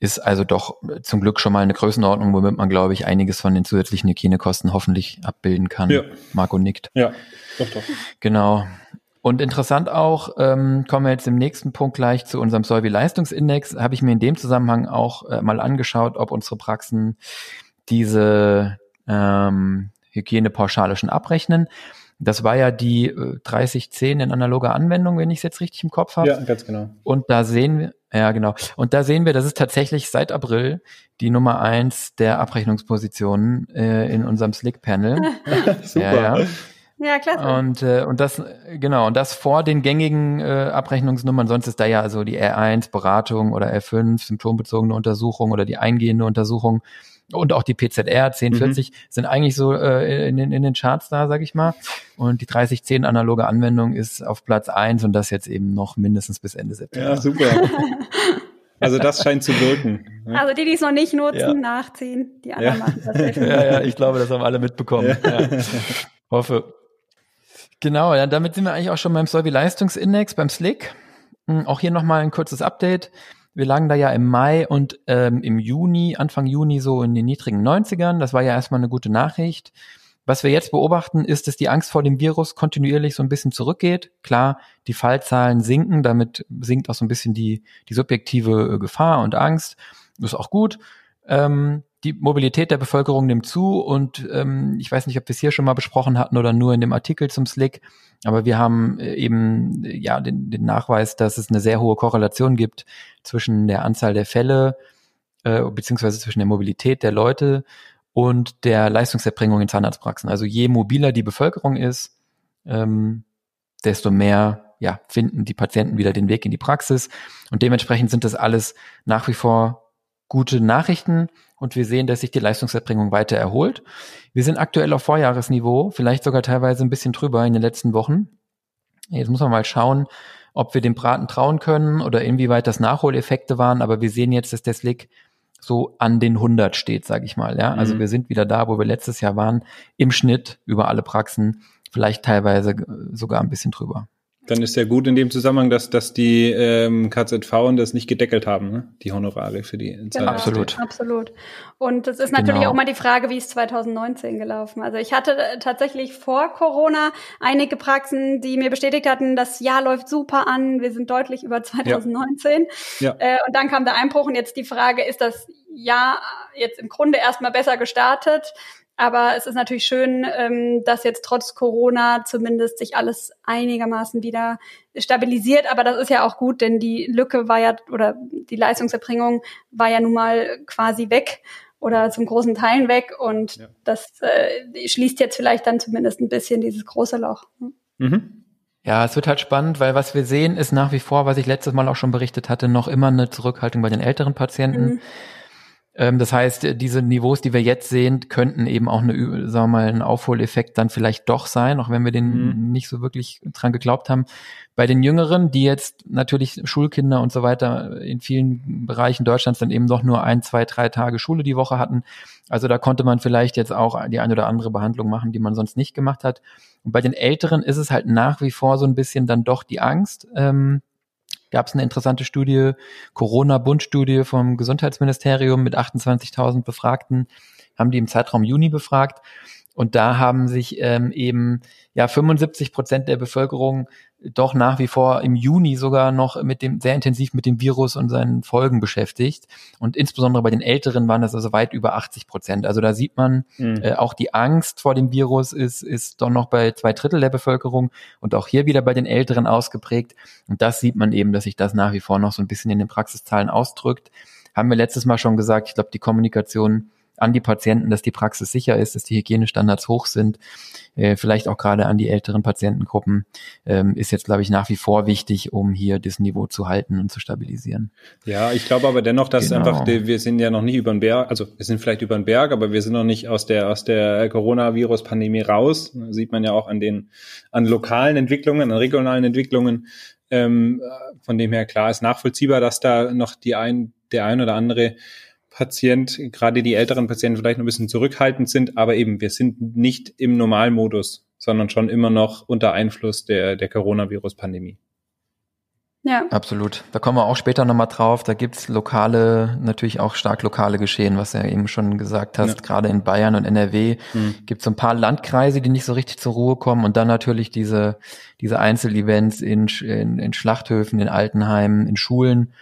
ist also doch zum Glück schon mal eine Größenordnung, womit man, glaube ich, einiges von den zusätzlichen Hygienekosten hoffentlich abbilden kann. Ja. Marco nickt. Ja, doch, doch. Genau. Und interessant auch, ähm, kommen wir jetzt im nächsten Punkt gleich zu unserem Solvi-Leistungsindex, habe ich mir in dem Zusammenhang auch äh, mal angeschaut, ob unsere Praxen diese ähm, Hygienepauschale schon abrechnen. Das war ja die äh, 3010 in analoger Anwendung, wenn ich es jetzt richtig im Kopf habe. Ja, ganz genau. Und da sehen wir, ja genau, und da sehen wir, das ist tatsächlich seit April die Nummer eins der Abrechnungspositionen äh, in unserem Slick-Panel. *laughs* Super. Ja, ja. Ja, klasse. Und, äh, und das, genau, und das vor den gängigen äh, Abrechnungsnummern, sonst ist da ja also die R1 Beratung oder R5 symptombezogene Untersuchung oder die eingehende Untersuchung und auch die PZR 1040 mhm. sind eigentlich so äh, in, den, in den Charts da, sag ich mal. Und die 3010 analoge Anwendung ist auf Platz eins und das jetzt eben noch mindestens bis Ende September. Ja, super. *laughs* Also das scheint zu wirken. Ne? Also die, die es noch nicht nutzen, ja. nachziehen. Die anderen ja. machen das. *laughs* Ja, ja, ich glaube, das haben alle mitbekommen. Ja. Hoffe. Genau, ja, damit sind wir eigentlich auch schon beim Solvi-Leistungsindex, beim Slick. Hm, auch hier nochmal ein kurzes Update. Wir lagen da ja im Mai und ähm, im Juni, Anfang Juni so in den niedrigen 90ern. Das war ja erstmal eine gute Nachricht. Was wir jetzt beobachten, ist, dass die Angst vor dem Virus kontinuierlich so ein bisschen zurückgeht. Klar, die Fallzahlen sinken, damit sinkt auch so ein bisschen die, die subjektive äh, Gefahr und Angst. Ist auch gut. Ähm, die Mobilität der Bevölkerung nimmt zu und ähm, ich weiß nicht, ob wir es hier schon mal besprochen hatten oder nur in dem Artikel zum Slick, aber wir haben äh, eben äh, ja den, den Nachweis, dass es eine sehr hohe Korrelation gibt zwischen der Anzahl der Fälle äh, beziehungsweise zwischen der Mobilität der Leute und der Leistungserbringung in Zahnarztpraxen. Also je mobiler die Bevölkerung ist, ähm, desto mehr ja, finden die Patienten wieder den Weg in die Praxis. Und dementsprechend sind das alles nach wie vor gute Nachrichten und wir sehen, dass sich die Leistungserbringung weiter erholt. Wir sind aktuell auf Vorjahresniveau, vielleicht sogar teilweise ein bisschen drüber in den letzten Wochen. Jetzt muss man mal schauen, ob wir dem Braten trauen können oder inwieweit das Nachholeffekte waren, aber wir sehen jetzt, dass der Slick so an den 100 steht, sage ich mal. Ja, also mhm. wir sind wieder da, wo wir letztes Jahr waren, im Schnitt über alle Praxen, vielleicht teilweise sogar ein bisschen drüber. Dann ist ja gut in dem Zusammenhang, dass, dass die ähm, KZV das nicht gedeckelt haben, ne? die Honorare für die genau, Absolut. Absolut. Und es ist natürlich genau. auch mal die Frage, wie es 2019 gelaufen. Also ich hatte äh, tatsächlich vor Corona einige Praxen, die mir bestätigt hatten, das Jahr läuft super an, wir sind deutlich über 2019. Ja. ja. Äh, und dann kam der Einbruch und jetzt die Frage, ist das Jahr jetzt im Grunde erstmal besser gestartet? Aber es ist natürlich schön, ähm, dass jetzt trotz Corona zumindest sich alles einigermaßen wieder stabilisiert. Aber das ist ja auch gut, denn die Lücke war ja, oder die Leistungserbringung war ja nun mal quasi weg oder zum großen Teilen weg. Und ja. das äh, schließt jetzt vielleicht dann zumindest ein bisschen dieses große Loch. Mhm. Ja, es wird halt spannend, weil was wir sehen, ist nach wie vor, was ich letztes Mal auch schon berichtet hatte, noch immer eine Zurückhaltung bei den älteren Patienten. Mhm. Ähm, das heißt, diese Niveaus, die wir jetzt sehen, könnten eben auch eine, sagen wir mal, ein Aufholeffekt dann vielleicht doch sein, auch wenn wir den mhm. nicht so wirklich dran geglaubt haben. Bei den Jüngeren, die jetzt natürlich Schulkinder und so weiter in vielen Bereichen Deutschlands dann eben doch nur ein, zwei, drei Tage Schule die Woche hatten. Also da konnte man vielleicht jetzt auch die eine oder andere Behandlung machen, die man sonst nicht gemacht hat. Und bei den Älteren ist es halt nach wie vor so ein bisschen dann doch die Angst, ähm, gab es eine interessante Studie, Corona-Bundstudie vom Gesundheitsministerium mit 28.000 Befragten, haben die im Zeitraum Juni befragt. Und da haben sich ähm, eben ja 75 Prozent der Bevölkerung doch nach wie vor im Juni sogar noch mit dem sehr intensiv mit dem Virus und seinen Folgen beschäftigt. Und insbesondere bei den Älteren waren das also weit über 80 Prozent. Also da sieht man, mhm. äh, auch die Angst vor dem Virus ist, ist doch noch bei zwei Drittel der Bevölkerung und auch hier wieder bei den Älteren ausgeprägt. Und das sieht man eben, dass sich das nach wie vor noch so ein bisschen in den Praxiszahlen ausdrückt. Haben wir letztes Mal schon gesagt, ich glaube, die Kommunikation an die Patienten, dass die Praxis sicher ist, dass die Hygienestandards hoch sind, äh, vielleicht auch gerade an die älteren Patientengruppen, ähm, ist jetzt, glaube ich, nach wie vor wichtig, um hier das Niveau zu halten und zu stabilisieren. Ja, ich glaube aber dennoch, dass genau. einfach, wir sind ja noch nicht über den Berg, also wir sind vielleicht über den Berg, aber wir sind noch nicht aus der, aus der Coronavirus-Pandemie raus. Das sieht man ja auch an den, an lokalen Entwicklungen, an regionalen Entwicklungen. Ähm, von dem her klar ist nachvollziehbar, dass da noch die ein, der ein oder andere Patient, gerade die älteren Patienten vielleicht noch ein bisschen zurückhaltend sind, aber eben, wir sind nicht im Normalmodus, sondern schon immer noch unter Einfluss der, der Coronavirus-Pandemie. Ja. Absolut. Da kommen wir auch später nochmal drauf. Da gibt's lokale, natürlich auch stark lokale Geschehen, was du ja eben schon gesagt hast. Ja. Gerade in Bayern und NRW mhm. gibt's so ein paar Landkreise, die nicht so richtig zur Ruhe kommen. Und dann natürlich diese, diese Einzelevents in, in, in Schlachthöfen, in Altenheimen, in Schulen.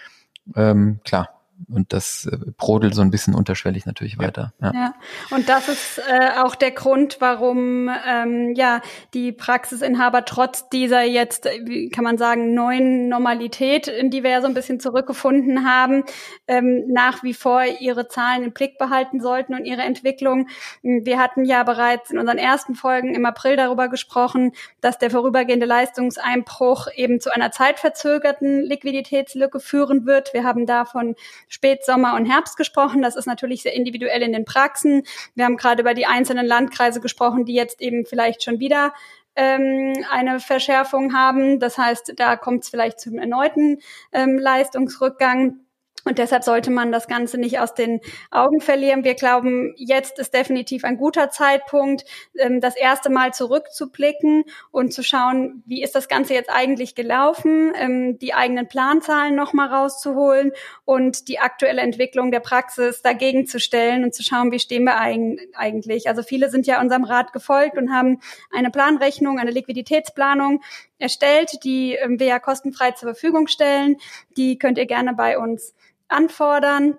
Ähm, klar, und das äh, brodelt so ein bisschen unterschwellig natürlich weiter. Ja, ja. und das ist äh, auch der Grund, warum ähm, ja die Praxisinhaber trotz dieser jetzt, wie kann man sagen, neuen Normalität, in die wir ja so ein bisschen zurückgefunden haben, ähm, nach wie vor ihre Zahlen im Blick behalten sollten und ihre Entwicklung. Wir hatten ja bereits in unseren ersten Folgen im April darüber gesprochen, dass der vorübergehende Leistungseinbruch eben zu einer zeitverzögerten Liquiditätslücke führen wird. Wir haben davon Spätsommer und Herbst gesprochen. Das ist natürlich sehr individuell in den Praxen. Wir haben gerade über die einzelnen Landkreise gesprochen, die jetzt eben vielleicht schon wieder ähm, eine Verschärfung haben. Das heißt, da kommt es vielleicht zum erneuten ähm, Leistungsrückgang. Und deshalb sollte man das Ganze nicht aus den Augen verlieren. Wir glauben, jetzt ist definitiv ein guter Zeitpunkt, ähm, das erste Mal zurückzublicken und zu schauen, wie ist das Ganze jetzt eigentlich gelaufen, ähm, die eigenen Planzahlen nochmal rauszuholen und die aktuelle Entwicklung der Praxis dagegen zu stellen und zu schauen, wie stehen wir eigentlich. Also viele sind ja unserem Rat gefolgt und haben eine Planrechnung, eine Liquiditätsplanung erstellt, die ähm, wir ja kostenfrei zur Verfügung stellen. Die könnt ihr gerne bei uns anfordern.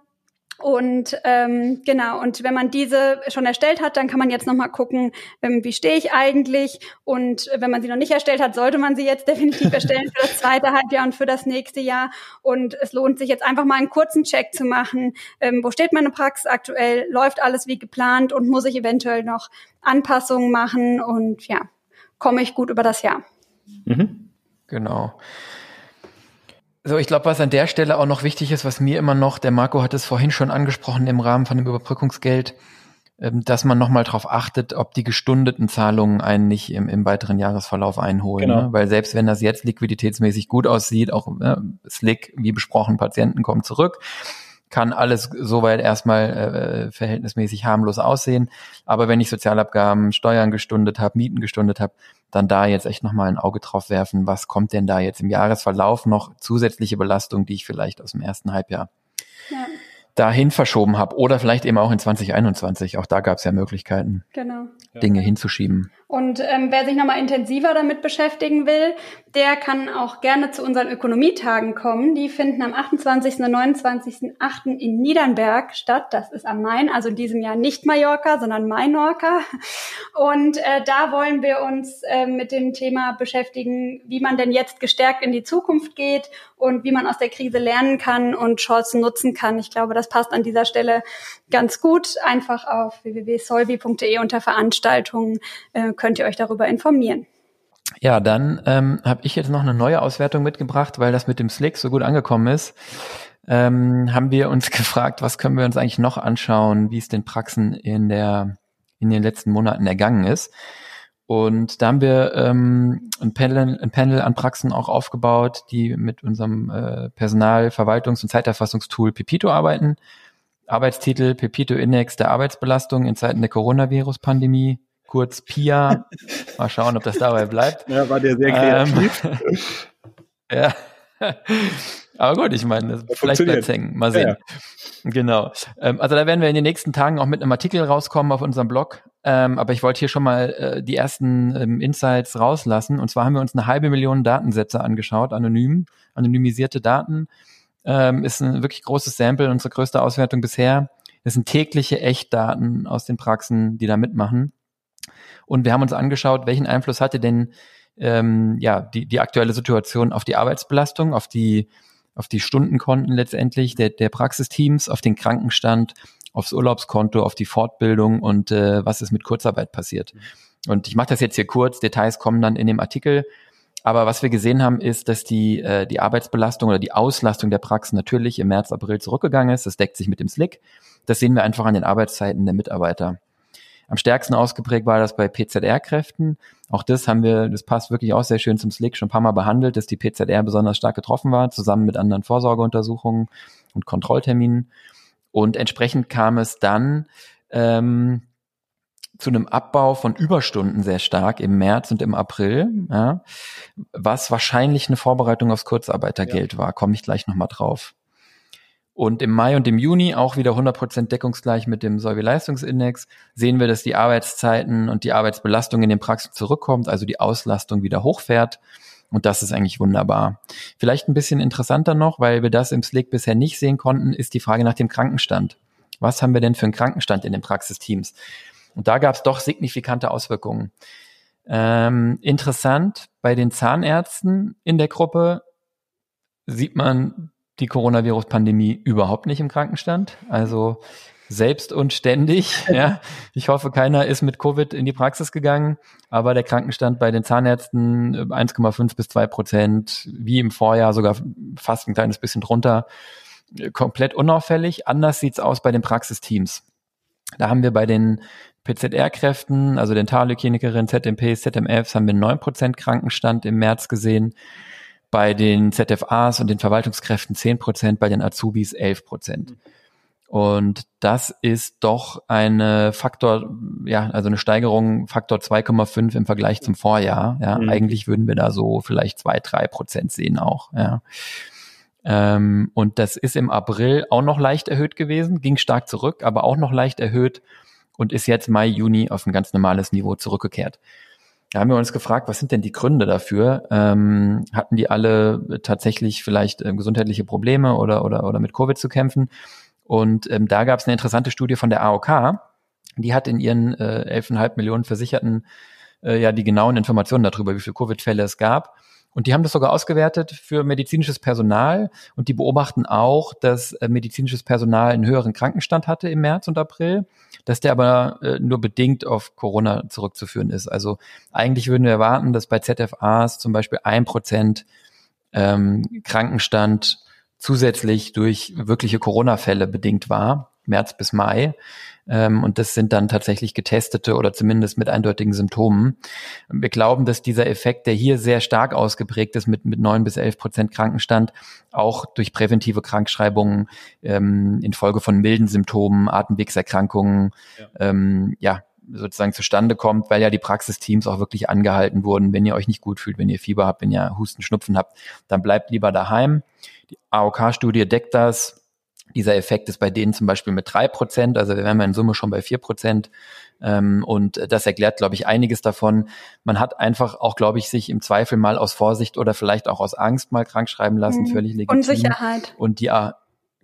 Und ähm, genau, und wenn man diese schon erstellt hat, dann kann man jetzt nochmal gucken, ähm, wie stehe ich eigentlich. Und wenn man sie noch nicht erstellt hat, sollte man sie jetzt *laughs* definitiv erstellen für das zweite Halbjahr und für das nächste Jahr. Und es lohnt sich jetzt einfach mal einen kurzen Check zu machen. Ähm, wo steht meine Praxis aktuell? Läuft alles wie geplant und muss ich eventuell noch Anpassungen machen? Und ja, komme ich gut über das Jahr. Mhm. Genau. So, ich glaube, was an der Stelle auch noch wichtig ist, was mir immer noch, der Marco hat es vorhin schon angesprochen im Rahmen von dem Überbrückungsgeld, ähm, dass man nochmal darauf achtet, ob die gestundeten Zahlungen einen nicht im, im weiteren Jahresverlauf einholen. Genau. Ne? Weil selbst wenn das jetzt liquiditätsmäßig gut aussieht, auch äh, Slick, wie besprochen, Patienten kommen zurück, kann alles soweit erstmal äh, verhältnismäßig harmlos aussehen. Aber wenn ich Sozialabgaben, Steuern gestundet habe, Mieten gestundet habe, dann da jetzt echt nochmal ein Auge drauf werfen, was kommt denn da jetzt im Jahresverlauf noch zusätzliche Belastung, die ich vielleicht aus dem ersten Halbjahr ja dahin verschoben habe oder vielleicht eben auch in 2021. Auch da gab es ja Möglichkeiten, genau. Dinge hinzuschieben. Und ähm, wer sich nochmal intensiver damit beschäftigen will, der kann auch gerne zu unseren Ökonomietagen kommen. Die finden am 28. und 29.8. in Niedernberg statt. Das ist am Main, also in diesem Jahr nicht Mallorca, sondern Mainorca. Und äh, da wollen wir uns äh, mit dem Thema beschäftigen, wie man denn jetzt gestärkt in die Zukunft geht und wie man aus der Krise lernen kann und Chancen nutzen kann. Ich glaube, das passt an dieser Stelle ganz gut. Einfach auf www.solvi.de unter Veranstaltungen äh, könnt ihr euch darüber informieren. Ja, dann ähm, habe ich jetzt noch eine neue Auswertung mitgebracht, weil das mit dem Slick so gut angekommen ist. Ähm, haben wir uns *laughs* gefragt, was können wir uns eigentlich noch anschauen, wie es den Praxen in der in den letzten Monaten ergangen ist. Und da haben wir ähm, ein, Panel, ein Panel an Praxen auch aufgebaut, die mit unserem äh, Personal-, Verwaltungs- und Zeiterfassungstool Pepito arbeiten. Arbeitstitel Pepito Index der Arbeitsbelastung in Zeiten der Coronavirus-Pandemie kurz Pia. *laughs* Mal schauen, ob das dabei bleibt. Ja, war der sehr kreativ. Ähm, *laughs* ja. Aber gut, ich meine, vielleicht bleibt hängen. Mal sehen. Ja, ja. Genau. Ähm, also da werden wir in den nächsten Tagen auch mit einem Artikel rauskommen auf unserem Blog. Ähm, aber ich wollte hier schon mal äh, die ersten ähm, Insights rauslassen. Und zwar haben wir uns eine halbe Million Datensätze angeschaut, anonym, anonymisierte Daten. Ähm, ist ein wirklich großes Sample, unsere größte Auswertung bisher. Das sind tägliche Echtdaten aus den Praxen, die da mitmachen. Und wir haben uns angeschaut, welchen Einfluss hatte denn ähm, ja die, die aktuelle Situation auf die Arbeitsbelastung, auf die auf die Stundenkonten letztendlich der, der Praxisteams, auf den Krankenstand, aufs Urlaubskonto, auf die Fortbildung und äh, was ist mit Kurzarbeit passiert. Und ich mache das jetzt hier kurz, Details kommen dann in dem Artikel. Aber was wir gesehen haben, ist, dass die, äh, die Arbeitsbelastung oder die Auslastung der Praxen natürlich im März, April zurückgegangen ist. Das deckt sich mit dem Slick. Das sehen wir einfach an den Arbeitszeiten der Mitarbeiter. Am stärksten ausgeprägt war das bei PZR-Kräften. Auch das haben wir, das passt wirklich auch sehr schön zum Slick, schon ein paar Mal behandelt, dass die PZR besonders stark getroffen war, zusammen mit anderen Vorsorgeuntersuchungen und Kontrollterminen. Und entsprechend kam es dann ähm, zu einem Abbau von Überstunden sehr stark im März und im April, ja, was wahrscheinlich eine Vorbereitung aufs Kurzarbeitergeld ja. war, komme ich gleich nochmal drauf. Und im Mai und im Juni auch wieder 100% deckungsgleich mit dem Solvi-Leistungsindex sehen wir, dass die Arbeitszeiten und die Arbeitsbelastung in den Praxen zurückkommt, also die Auslastung wieder hochfährt. Und das ist eigentlich wunderbar. Vielleicht ein bisschen interessanter noch, weil wir das im Slick bisher nicht sehen konnten, ist die Frage nach dem Krankenstand. Was haben wir denn für einen Krankenstand in den Praxisteams? Und da gab es doch signifikante Auswirkungen. Ähm, interessant, bei den Zahnärzten in der Gruppe sieht man die Coronavirus-Pandemie überhaupt nicht im Krankenstand. Also selbst und ständig. *laughs* Ja. Ich hoffe, keiner ist mit Covid in die Praxis gegangen, aber der Krankenstand bei den Zahnärzten 1,5 bis 2 Prozent, wie im Vorjahr sogar fast ein kleines bisschen drunter, komplett unauffällig. Anders sieht's aus bei den Praxisteams. Da haben wir bei den PZR-Kräften, also Dentalhygienikerinnen, ZMPs, ZMFs, haben wir 9 Prozent Krankenstand im März gesehen bei den ZFAs und den Verwaltungskräften 10 Prozent, bei den Azubis 11 Prozent. Und das ist doch eine Faktor, ja, also eine Steigerung Faktor 2,5 im Vergleich zum Vorjahr. Ja, mhm. eigentlich würden wir da so vielleicht zwei, drei Prozent sehen auch. Ja. Ähm, und das ist im April auch noch leicht erhöht gewesen, ging stark zurück, aber auch noch leicht erhöht und ist jetzt Mai, Juni auf ein ganz normales Niveau zurückgekehrt. Da haben wir uns gefragt, was sind denn die Gründe dafür? Ähm, hatten die alle tatsächlich vielleicht äh, gesundheitliche Probleme oder, oder, oder mit Covid zu kämpfen? Und ähm, da gab es eine interessante Studie von der AOK, die hat in ihren äh, 11,5 Millionen Versicherten äh, ja die genauen Informationen darüber, wie viele Covid-Fälle es gab. Und die haben das sogar ausgewertet für medizinisches Personal und die beobachten auch, dass äh, medizinisches Personal einen höheren Krankenstand hatte im März und April, dass der aber äh, nur bedingt auf Corona zurückzuführen ist. Also eigentlich würden wir erwarten, dass bei ZFAs zum Beispiel ein Prozent ähm, Krankenstand zusätzlich durch wirkliche Corona-Fälle bedingt war, März bis Mai. Ähm, und das sind dann tatsächlich getestete oder zumindest mit eindeutigen Symptomen. Wir glauben, dass dieser Effekt, der hier sehr stark ausgeprägt ist mit, mit neun bis elf Prozent Krankenstand, auch durch präventive Krankschreibungen ähm, infolge von milden Symptomen, Atemwegserkrankungen, ja. Ähm, ja, sozusagen zustande kommt, weil ja die Praxisteams auch wirklich angehalten wurden, wenn ihr euch nicht gut fühlt, wenn ihr Fieber habt, wenn ihr Husten, Schnupfen habt, dann bleibt lieber daheim. Die AOK-Studie deckt das. Dieser Effekt ist bei denen zum Beispiel mit drei Prozent, also wir wären in Summe schon bei vier Prozent. Ähm, und das erklärt, glaube ich, einiges davon. Man hat einfach auch, glaube ich, sich im Zweifel mal aus Vorsicht oder vielleicht auch aus Angst mal krank schreiben lassen, mhm. völlig legitim. Unsicherheit. Und die,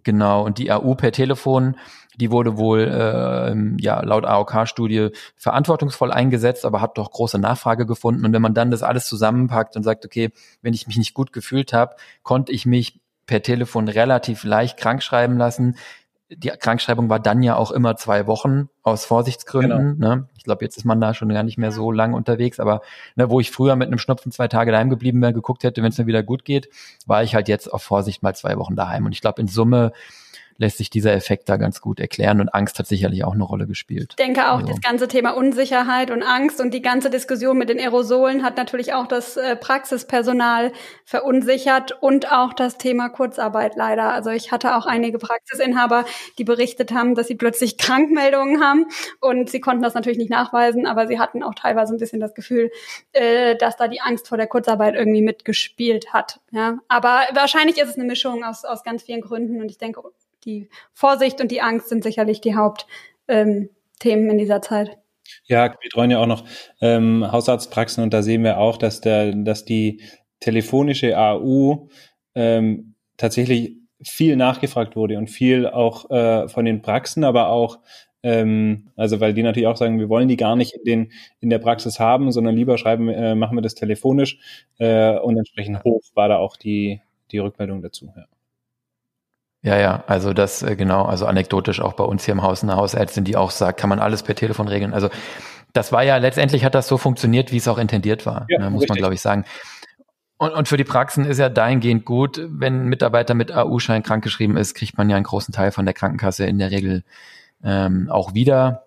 genau, und die AU per Telefon, die wurde wohl äh, ja laut AOK-Studie verantwortungsvoll eingesetzt, aber hat doch große Nachfrage gefunden. Und wenn man dann das alles zusammenpackt und sagt, okay, wenn ich mich nicht gut gefühlt habe, konnte ich mich per Telefon relativ leicht krankschreiben lassen. Die Krankschreibung war dann ja auch immer zwei Wochen aus Vorsichtsgründen. Genau. Ne? Ich glaube, jetzt ist man da schon gar nicht mehr so lang unterwegs, aber ne, wo ich früher mit einem Schnupfen zwei Tage daheim geblieben wäre, geguckt hätte, wenn es mir wieder gut geht, war ich halt jetzt auf Vorsicht mal zwei Wochen daheim. Und ich glaube, in Summe lässt sich dieser Effekt da ganz gut erklären und Angst hat sicherlich auch eine Rolle gespielt. Ich denke auch, also. das ganze Thema Unsicherheit und Angst und die ganze Diskussion mit den Aerosolen hat natürlich auch das äh, Praxispersonal verunsichert und auch das Thema Kurzarbeit leider. Also ich hatte auch einige Praxisinhaber, die berichtet haben, dass sie plötzlich Krankmeldungen haben und sie konnten das natürlich nicht nachweisen, aber sie hatten auch teilweise ein bisschen das Gefühl, äh, dass da die Angst vor der Kurzarbeit irgendwie mitgespielt hat. Ja, aber wahrscheinlich ist es eine Mischung aus, aus ganz vielen Gründen und ich denke, die Vorsicht und die Angst sind sicherlich die Hauptthemen ähm, in dieser Zeit. Ja, wir betreuen ja auch noch ähm, Hausarztpraxen und da sehen wir auch, dass der, dass die telefonische AU ähm, tatsächlich viel nachgefragt wurde und viel auch äh, von den Praxen, aber auch ähm, also weil die natürlich auch sagen, wir wollen die gar nicht in, den, in der Praxis haben, sondern lieber schreiben, äh, machen wir das telefonisch äh, und entsprechend hoch war da auch die, die Rückmeldung dazu. Ja. Ja, ja, also das äh, genau, also anekdotisch auch bei uns hier im Haus eine Hausärztin, die auch sagt, kann man alles per Telefon regeln. Also das war ja letztendlich hat das so funktioniert, wie es auch intendiert war, ja, ne, muss richtig. man glaube ich sagen. Und, und für die Praxen ist ja dahingehend gut, wenn ein Mitarbeiter mit AU-Schein krankgeschrieben ist, kriegt man ja einen großen Teil von der Krankenkasse in der Regel ähm, auch wieder.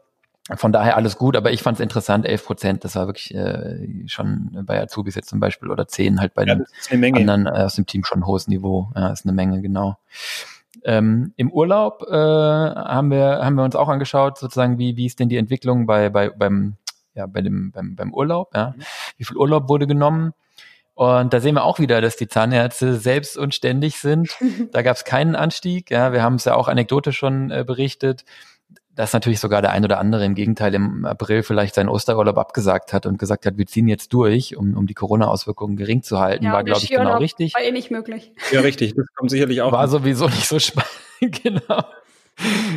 Von daher alles gut, aber ich fand es interessant, 11 Prozent, das war wirklich äh, schon bei Azubis jetzt zum Beispiel oder 10 halt bei ja, den anderen äh, aus dem Team schon ein hohes Niveau. Ja, ist eine Menge, genau. Ähm, Im Urlaub äh, haben wir haben wir uns auch angeschaut, sozusagen wie wie ist denn die Entwicklung bei bei beim ja bei dem beim beim Urlaub, ja mhm. wie viel Urlaub wurde genommen und da sehen wir auch wieder, dass die Zahnärzte selbst und ständig sind. *laughs* Da gab es keinen Anstieg. Ja, wir haben es ja auch anekdotisch schon äh, berichtet dass natürlich sogar der ein oder andere im Gegenteil im April vielleicht seinen Osterurlaub abgesagt hat und gesagt hat, wir ziehen jetzt durch, um, um die Corona-Auswirkungen gering zu halten, ja, war, glaube ich, genau richtig. War eh nicht möglich. Ja, richtig. Das kommt sicherlich auch. War sowieso nicht so spannend. *laughs* genau.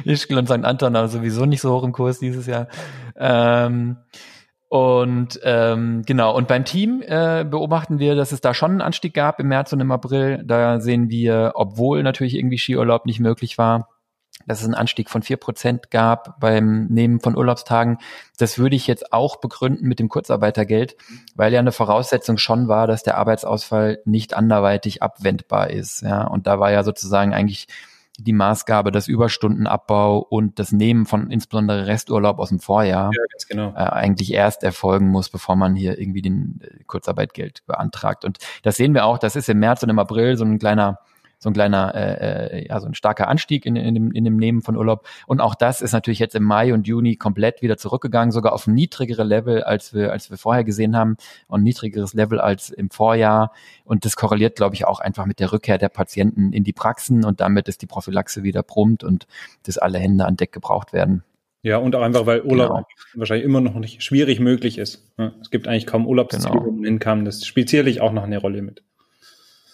Ischgl und St. Anton aber sowieso nicht so hoch im Kurs dieses Jahr. Ähm, und ähm, genau, und beim Team äh, beobachten wir, dass es da schon einen Anstieg gab im März und im April. Da sehen wir, obwohl natürlich irgendwie Skiurlaub nicht möglich war, dass es einen Anstieg von vier Prozent gab beim Nehmen von Urlaubstagen. Das würde ich jetzt auch begründen mit dem Kurzarbeitergeld, weil ja eine Voraussetzung schon war, dass der Arbeitsausfall nicht anderweitig abwendbar ist. Ja, und da war ja sozusagen eigentlich die Maßgabe, dass Überstundenabbau und das Nehmen von insbesondere Resturlaub aus dem Vorjahr ja, genau. äh, eigentlich erst erfolgen muss, bevor man hier irgendwie den äh, Kurzarbeitgeld beantragt. Und das sehen wir auch, das ist im März und im April so ein kleiner so ein kleiner, äh, äh, ja, so ein starker Anstieg in, in, dem, in dem Nehmen von Urlaub. Und auch das ist natürlich jetzt im Mai und Juni komplett wieder zurückgegangen, sogar auf ein niedrigere Level, als wir, als wir vorher gesehen haben, und ein niedrigeres Level als im Vorjahr. Und das korreliert, glaube ich, auch einfach mit der Rückkehr der Patienten in die Praxen und damit ist die Prophylaxe wieder brummt und dass alle Hände an Deck gebraucht werden. Ja, und auch einfach, weil Urlaub genau. wahrscheinlich immer noch nicht schwierig möglich ist. Es gibt eigentlich kaum Urlaubsziele, genau. wo man. Das spielt sicherlich auch noch eine Rolle mit.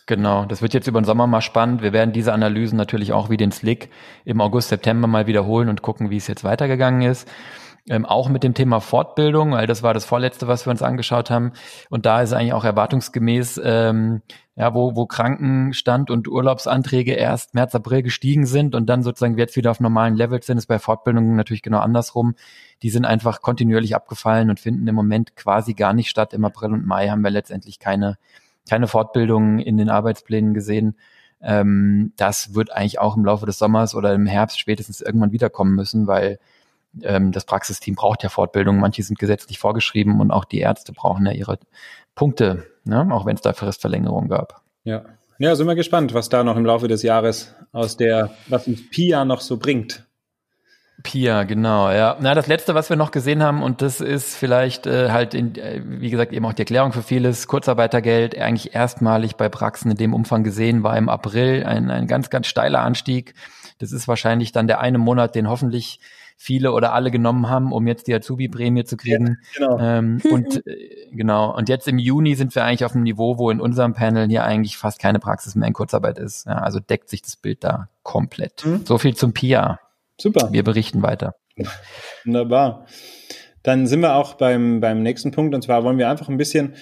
Genau, das wird jetzt über den Sommer mal spannend. Wir werden diese Analysen natürlich auch wie den Slick im August, September mal wiederholen und gucken, wie es jetzt weitergegangen ist. ähm, auch mit dem Thema Fortbildung, weil das war das vorletzte, was wir uns angeschaut haben. Und da ist eigentlich auch erwartungsgemäß, ähm, ja, wo, wo Krankenstand und Urlaubsanträge erst März, April gestiegen sind und dann sozusagen jetzt wieder auf normalen Levels sind, ist bei Fortbildungen natürlich genau andersrum. Die sind einfach kontinuierlich abgefallen und finden im Moment quasi gar nicht statt. Im April und Mai haben wir letztendlich keine, keine Fortbildungen in den Arbeitsplänen gesehen. Ähm, das wird eigentlich auch im Laufe des Sommers oder im Herbst spätestens irgendwann wiederkommen müssen, weil ähm, das Praxisteam braucht ja Fortbildung. Manche sind gesetzlich vorgeschrieben und auch die Ärzte brauchen ja ihre Punkte, ne? auch wenn es da Fristverlängerungen gab. Ja. Ja, sind wir gespannt, was da noch im Laufe des Jahres aus der, was uns Pia noch so bringt. Pia, genau, ja. Na, das letzte, was wir noch gesehen haben, und das ist vielleicht äh, halt, in, äh, wie gesagt, eben auch die Erklärung für vieles, Kurzarbeitergeld eigentlich erstmalig bei Praxen in dem Umfang gesehen, war im April ein, ein ganz, ganz steiler Anstieg. Das ist wahrscheinlich dann der eine Monat, den hoffentlich viele oder alle genommen haben, um jetzt die Azubi-Prämie zu kriegen. Ja, genau. Ähm, *laughs* und äh, genau. Und jetzt im Juni sind wir eigentlich auf einem Niveau, wo in unserem Panel hier eigentlich fast keine Praxis mehr in Kurzarbeit ist. Ja, also deckt sich das Bild da komplett. Mhm. So viel zum PIA. Super. Wir berichten weiter. Wunderbar. Dann sind wir auch beim, beim nächsten Punkt. Und zwar wollen wir einfach ein bisschen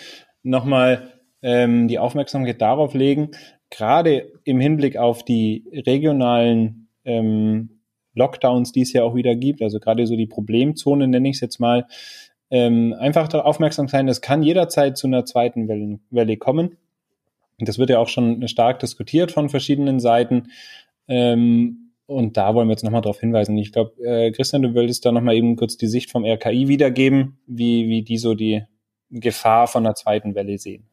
nochmal ähm, die Aufmerksamkeit darauf legen, gerade im Hinblick auf die regionalen ähm, Lockdowns, die es ja auch wieder gibt, also gerade so die Problemzone nenne ich es jetzt mal, ähm, einfach darauf aufmerksam sein, es kann jederzeit zu einer zweiten Welle, Welle kommen. Das wird ja auch schon stark diskutiert von verschiedenen Seiten. Ähm, und da wollen wir jetzt nochmal darauf hinweisen. Ich glaube, äh, Christian, du wolltest da nochmal eben kurz die Sicht vom RKI wiedergeben, wie, wie die so die Gefahr von einer zweiten Welle sehen.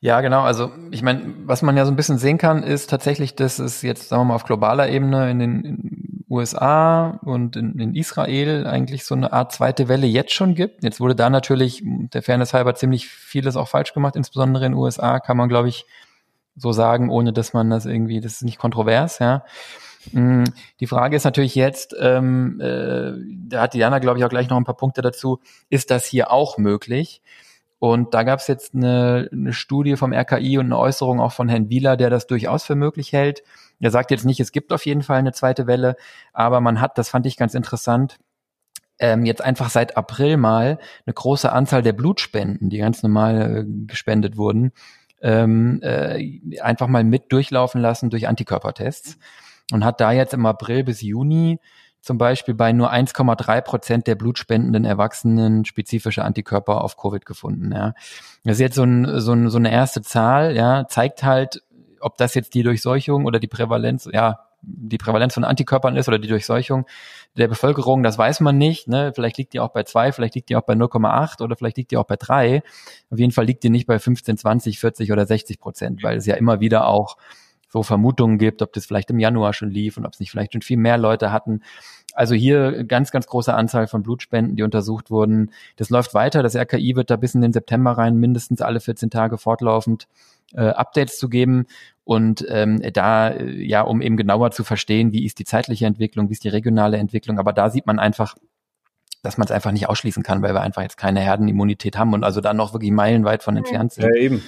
Ja, genau. Also ich meine, was man ja so ein bisschen sehen kann, ist tatsächlich, dass es jetzt, sagen wir mal, auf globaler Ebene in den in USA und in, in, Israel eigentlich so eine Art zweite Welle jetzt schon gibt. Jetzt wurde da natürlich der Fairness halber ziemlich vieles auch falsch gemacht, insbesondere in den USA kann man, glaube ich, so sagen, ohne dass man das irgendwie, das ist nicht kontrovers, ja. Mm, die Frage ist natürlich jetzt, ähm, äh, da hat Diana, glaube ich, auch gleich noch ein paar Punkte dazu, ist das hier auch möglich? Und da gab es jetzt eine, eine Studie vom RKI und eine Äußerung auch von Herrn Wieler, der das durchaus für möglich hält. Er sagt jetzt nicht, es gibt auf jeden Fall eine zweite Welle, aber man hat, das fand ich ganz interessant, ähm, jetzt einfach seit April mal eine große Anzahl der Blutspenden, die ganz normal äh, gespendet wurden, ähm, äh, einfach mal mit durchlaufen lassen durch Antikörpertests und hat da jetzt im April bis Juni zum Beispiel bei nur 1,3 Prozent der blutspendenden Erwachsenen spezifische Antikörper auf Covid gefunden. Ja. Das ist jetzt so, ein, so, ein, so eine erste Zahl, ja, zeigt halt, ob das jetzt die Durchseuchung oder die Prävalenz, ja, die Prävalenz von Antikörpern ist oder die Durchseuchung der Bevölkerung, das weiß man nicht. Ne? Vielleicht liegt die auch bei zwei, vielleicht liegt die auch bei 0,8 oder vielleicht liegt die auch bei drei. Auf jeden Fall liegt die nicht bei 15, 20, 40 oder 60 Prozent, weil es ja immer wieder auch so Vermutungen gibt, ob das vielleicht im Januar schon lief und ob es nicht vielleicht schon viel mehr Leute hatten. Also hier ganz, ganz große Anzahl von Blutspenden, die untersucht wurden. Das läuft weiter. Das RKI wird da bis in den September rein mindestens alle 14 Tage fortlaufend äh, Updates zu geben. Und ähm, da, äh, ja, um eben genauer zu verstehen, wie ist die zeitliche Entwicklung, wie ist die regionale Entwicklung. Aber da sieht man einfach, dass man es einfach nicht ausschließen kann, weil wir einfach jetzt keine Herdenimmunität haben und also da noch wirklich meilenweit von entfernt sind. Ja, eben.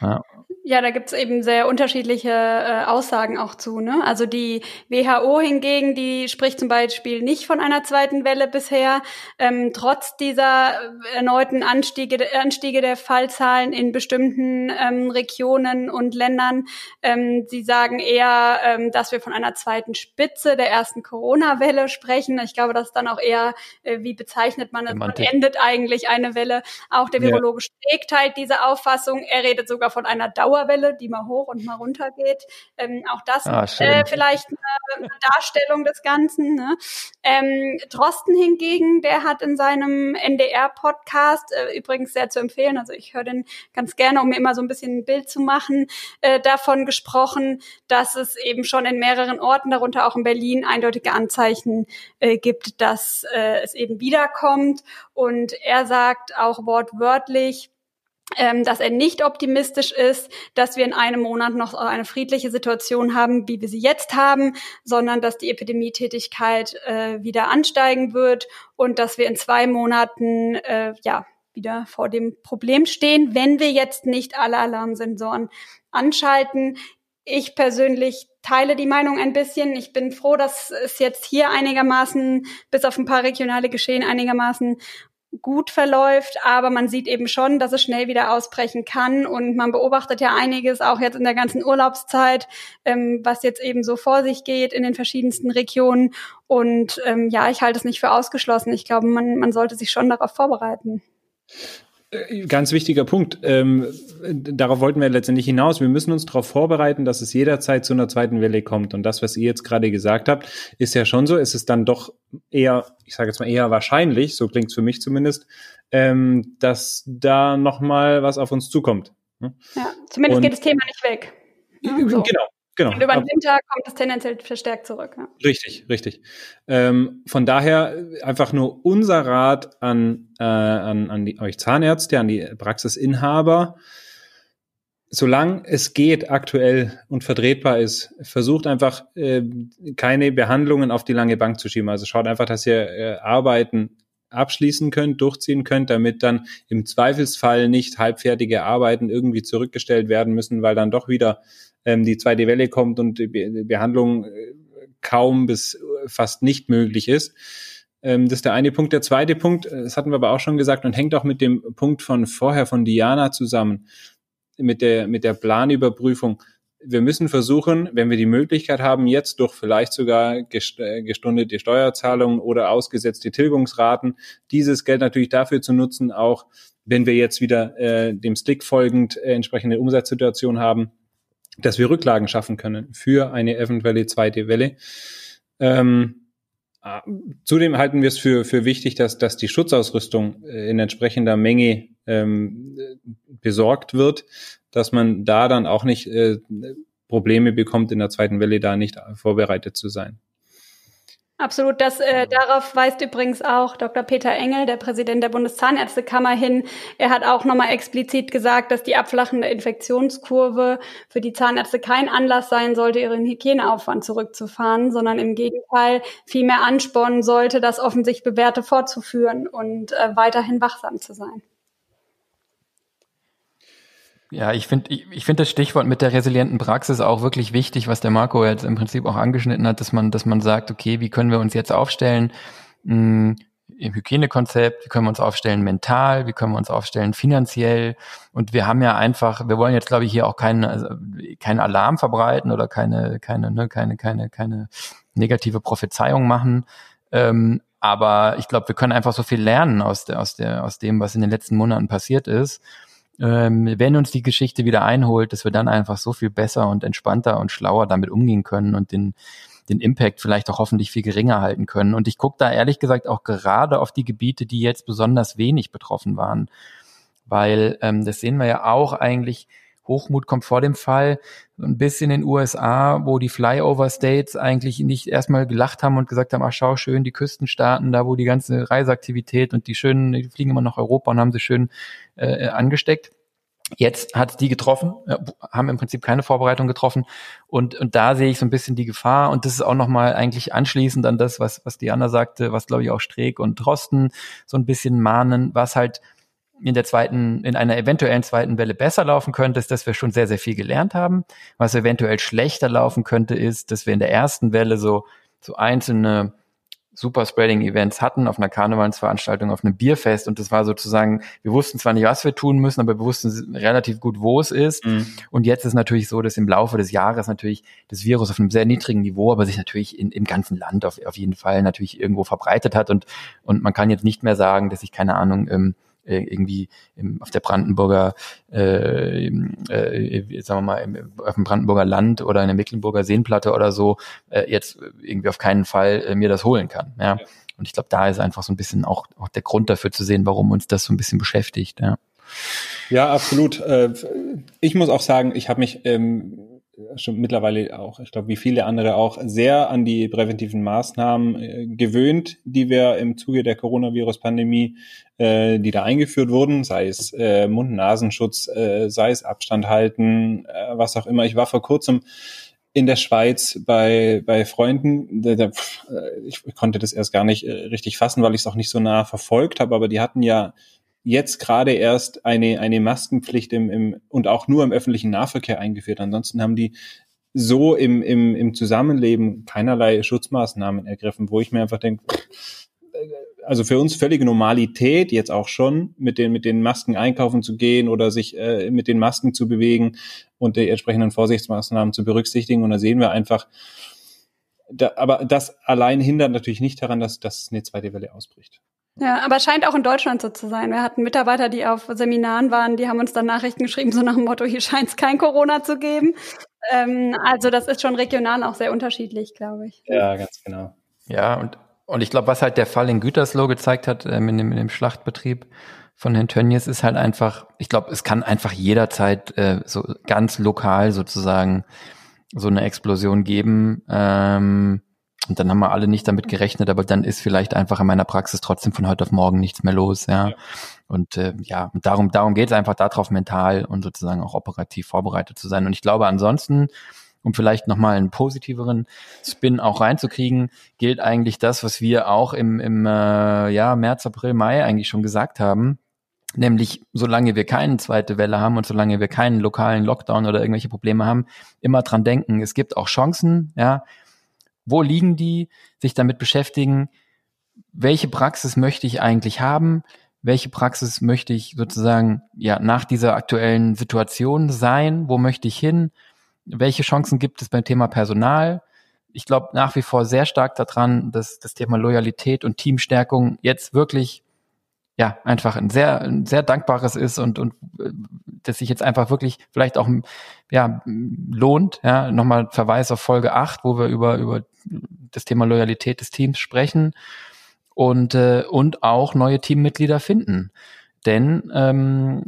Ja. Ja, da gibt's eben sehr unterschiedliche äh, Aussagen auch zu. Ne? Also die WHO hingegen, die spricht zum Beispiel nicht von einer zweiten Welle bisher, ähm, trotz dieser äh, erneuten Anstiege, Anstiege der Fallzahlen in bestimmten ähm, Regionen und Ländern. Ähm, sie sagen eher, ähm, dass wir von einer zweiten Spitze der ersten Corona-Welle sprechen. Ich glaube, das ist dann auch eher, äh, wie bezeichnet man es, man endet eigentlich eine Welle. Auch der Virologe ja. Steg teilt diese Auffassung. Er redet sogar von einer Dauer Dauerwelle, die mal hoch und mal runter geht. Ähm, auch das ah, äh, vielleicht eine, eine, Darstellung des Ganzen. Ne? Ähm, Drosten hingegen, der hat in seinem NDR-Podcast, äh, übrigens sehr zu empfehlen, also ich höre den ganz gerne, um mir immer so ein bisschen ein Bild zu machen, äh, davon gesprochen, dass es eben schon in mehreren Orten, darunter auch in Berlin, eindeutige Anzeichen äh, gibt, dass äh, es eben wiederkommt. Und er sagt auch wortwörtlich, ähm, dass er nicht optimistisch ist, dass wir in einem Monat noch eine friedliche Situation haben, wie wir sie jetzt haben, sondern dass die Epidemietätigkeit äh, wieder ansteigen wird und dass wir in zwei Monaten äh, ja wieder vor dem Problem stehen, wenn wir jetzt nicht alle Alarmsensoren anschalten. ich persönlich teile die Meinung ein bisschen. Ich bin froh, dass es jetzt hier einigermaßen, bis auf ein paar regionale Geschehen, einigermaßen gut verläuft, aber man sieht eben schon, dass es schnell wieder ausbrechen kann und man beobachtet ja einiges auch jetzt in der ganzen Urlaubszeit, ähm, was jetzt eben so vor sich geht in den verschiedensten Regionen und ähm, ja, ich halte es nicht für ausgeschlossen. Ich glaube, man, man sollte sich schon darauf vorbereiten. Äh, ganz wichtiger Punkt. Ähm, darauf wollten wir letztendlich hinaus. Wir müssen uns darauf vorbereiten, dass es jederzeit zu einer zweiten Welle kommt. Und das, was ihr jetzt gerade gesagt habt, ist ja schon so. Es ist dann doch eher, ich sage jetzt mal eher wahrscheinlich, so klingt es für mich zumindest, ähm, dass da noch mal was auf uns zukommt. Ja, zumindest Und, geht das Thema nicht weg. Genau, Genau. Und über den Winter kommt es tendenziell verstärkt zurück. Ja. Richtig, richtig. Ähm, von daher einfach nur unser Rat an, äh, an, an die, euch Zahnärzte, an die Praxisinhaber. Solange es geht, aktuell und vertretbar ist, versucht einfach äh, keine Behandlungen auf die lange Bank zu schieben. Also schaut einfach, dass ihr äh, Arbeiten abschließen könnt, durchziehen könnt, damit dann im Zweifelsfall nicht halbfertige Arbeiten irgendwie zurückgestellt werden müssen, weil dann doch wieder ähm, die zweite Welle kommt und die Behandlung äh, kaum bis fast nicht möglich ist. Ähm, das ist der eine Punkt. Der zweite Punkt, äh, das hatten wir aber auch schon gesagt und hängt auch mit dem Punkt von vorher von Diana zusammen, mit der, mit der Planüberprüfung. Wir müssen versuchen, wenn wir die Möglichkeit haben, jetzt durch vielleicht sogar äh, gestundete Steuerzahlungen oder ausgesetzte Tilgungsraten, dieses Geld natürlich dafür zu nutzen, auch wenn wir jetzt wieder äh, dem Stick folgend äh, entsprechende Umsatzsituation haben, dass wir Rücklagen schaffen können für eine eventuelle zweite Welle. Ähm, ah, Zudem halten wir es für, für wichtig, dass, dass die Schutzausrüstung äh, in entsprechender Menge ähm, besorgt wird, dass man da dann auch nicht äh, Probleme bekommt, in der zweiten Welle da nicht vorbereitet zu sein. Absolut. Das, äh, darauf weist übrigens auch Dr. Peter Engel, der Präsident der Bundeszahnärztekammer, hin. Er hat auch nochmal explizit gesagt, dass die abflachende Infektionskurve für die Zahnärzte kein Anlass sein sollte, ihren Hygieneaufwand zurückzufahren, sondern im Gegenteil viel mehr anspornen sollte, das offensichtlich Bewährte fortzuführen und äh, weiterhin wachsam zu sein. Ja, ich finde ich, ich finde das Stichwort mit der resilienten Praxis auch wirklich wichtig, was der Marco jetzt im Prinzip auch angeschnitten hat, dass man, dass man sagt, okay, wie können wir uns jetzt aufstellen? Mh, hm, im Hygienekonzept, wie können wir uns aufstellen mental, wie können wir uns aufstellen finanziell? Und wir haben ja einfach, wir wollen jetzt glaube ich hier auch keinen also, keinen Alarm verbreiten oder keine keine ne, keine keine keine negative Prophezeiung machen, ähm, aber ich glaube, wir können einfach so viel lernen aus der aus der aus dem, was in den letzten Monaten passiert ist ähm, wenn uns die Geschichte wieder einholt, dass wir dann einfach so viel besser und entspannter und schlauer damit umgehen können und den, den Impact vielleicht auch hoffentlich viel geringer halten können. Und ich gucke da ehrlich gesagt auch gerade auf die Gebiete, die jetzt besonders wenig betroffen waren. Weil ähm, das sehen wir ja auch eigentlich Hochmut kommt vor dem Fall. Ein bisschen in den USA, wo die Flyover States eigentlich nicht erstmal gelacht haben und gesagt haben, ach schau schön, die Küstenstaaten, da wo die ganze Reiseaktivität und die schönen, die fliegen immer nach Europa und haben sie schön äh, angesteckt. Jetzt hat die getroffen, haben im Prinzip keine Vorbereitung getroffen und, und da sehe ich so ein bisschen die Gefahr und das ist auch nochmal eigentlich anschließend an das, was, was Diana sagte, was glaube ich auch Streeck und Drosten so ein bisschen mahnen, was halt in der zweiten, in einer eventuellen zweiten Welle besser laufen könnte, ist, dass wir schon sehr, sehr viel gelernt haben. Was eventuell schlechter laufen könnte, ist, dass wir in der ersten Welle so, so einzelne Superspreading-Events hatten auf einer Karnevalsveranstaltung, auf einem Bierfest und das war sozusagen, wir wussten zwar nicht, was wir tun müssen, aber wir wussten relativ gut, wo es ist. Mhm. Und jetzt ist natürlich so, dass im Laufe des Jahres natürlich das Virus auf einem sehr niedrigen Niveau, aber sich natürlich in, im ganzen Land auf, auf jeden Fall natürlich irgendwo verbreitet hat und, und man kann jetzt nicht mehr sagen, dass ich keine Ahnung, ähm, äh, irgendwie im, auf der Brandenburger, äh, äh, sagen wir mal, im, auf dem Brandenburger Land oder in der Mecklenburger Seenplatte oder so äh, jetzt irgendwie auf keinen Fall äh, mir das holen kann. Ja. ja. Und ich glaube, da ist einfach so ein bisschen auch, auch der Grund dafür zu sehen, warum uns das so ein bisschen beschäftigt. Ja, ja absolut. Äh, ich muss auch sagen, ich habe mich ähm, schon mittlerweile auch, ich glaube, wie viele andere auch, sehr an die präventiven Maßnahmen äh, gewöhnt, die wir im Zuge der Coronavirus-Pandemie, äh, die da eingeführt wurden, sei es äh, Mund-Nasenschutz, äh, sei es Abstand halten, äh, was auch immer. Ich war vor kurzem in der Schweiz bei, bei Freunden, der, der, äh, ich konnte das erst gar nicht äh, richtig fassen, weil ich es auch nicht so nah verfolgt habe, aber die hatten ja jetzt gerade erst eine, eine Maskenpflicht im, im, und auch nur im öffentlichen Nahverkehr eingeführt. Ansonsten haben die so im, im, im Zusammenleben keinerlei Schutzmaßnahmen ergriffen, wo ich mir einfach denke, also für uns völlige Normalität jetzt auch schon, mit den, mit den Masken einkaufen zu gehen oder sich äh, mit den Masken zu bewegen und die entsprechenden Vorsichtsmaßnahmen zu berücksichtigen. Und da sehen wir einfach, da, aber das allein hindert natürlich nicht daran, dass, dass eine zweite Welle ausbricht. Ja, aber es scheint auch in Deutschland so zu sein. Wir hatten Mitarbeiter, die auf Seminaren waren, die haben uns dann Nachrichten geschrieben, so nach dem Motto, hier scheint es kein Corona zu geben. Ähm, also das ist schon regional auch sehr unterschiedlich, glaube ich. Ja, ganz genau. Ja, und, und ich glaube, was halt der Fall in Gütersloh gezeigt hat, ähm, in, dem, in dem Schlachtbetrieb von Herrn Tönnies, ist halt einfach, ich glaube, es kann einfach jederzeit äh, so ganz lokal sozusagen so eine Explosion geben. Ähm, und dann haben wir alle nicht damit gerechnet, aber dann ist vielleicht einfach in meiner Praxis trotzdem von heute auf morgen nichts mehr los, ja. ja. Und äh, ja, darum, darum geht es einfach darauf, mental und sozusagen auch operativ vorbereitet zu sein. Und ich glaube, ansonsten, um vielleicht nochmal einen positiveren Spin auch reinzukriegen, gilt eigentlich das, was wir auch im, im äh, ja, März, April, Mai eigentlich schon gesagt haben. Nämlich, solange wir keine zweite Welle haben und solange wir keinen lokalen Lockdown oder irgendwelche Probleme haben, immer dran denken, es gibt auch Chancen, ja, wo liegen die? Sich damit beschäftigen, welche Praxis möchte ich eigentlich haben? Welche Praxis möchte ich sozusagen ja nach dieser aktuellen Situation sein? Wo möchte ich hin? Welche Chancen gibt es beim Thema Personal? Ich glaube nach wie vor sehr stark daran, dass das Thema Loyalität und Teamstärkung jetzt wirklich ja, einfach ein sehr, ein sehr dankbares ist und, und äh, das sich jetzt einfach wirklich vielleicht auch ja, lohnt. Ja, nochmal Verweis auf Folge 8, wo wir über, über das Thema Loyalität des Teams sprechen und, äh, und auch neue Teammitglieder finden. Denn ähm,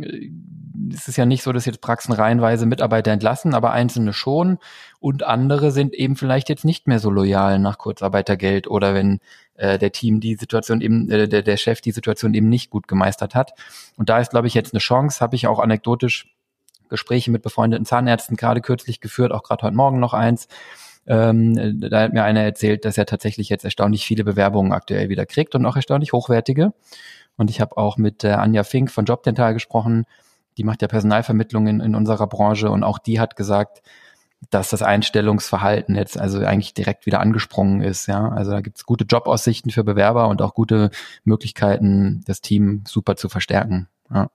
es ist ja nicht so, dass jetzt Praxen reihenweise Mitarbeiter entlassen, aber einzelne schon und andere sind eben vielleicht jetzt nicht mehr so loyal nach Kurzarbeitergeld oder wenn äh, der Team die Situation eben, äh, der, der Chef die Situation eben nicht gut gemeistert hat. Und da ist, glaube ich, jetzt eine Chance, habe ich auch anekdotisch Gespräche mit befreundeten Zahnärzten gerade kürzlich geführt, auch gerade heute Morgen noch eins. Ähm, da hat mir einer erzählt, dass er tatsächlich jetzt erstaunlich viele Bewerbungen aktuell wieder kriegt und auch erstaunlich hochwertige. Und ich habe auch mit äh, Anja Fink von Jobdental gesprochen. Die macht ja Personalvermittlung in, in unserer Branche und auch die hat gesagt, dass das Einstellungsverhalten jetzt also eigentlich direkt wieder angesprungen ist. Ja, also da gibt es gute Jobaussichten für Bewerber und auch gute Möglichkeiten, das Team super zu verstärken. Ja.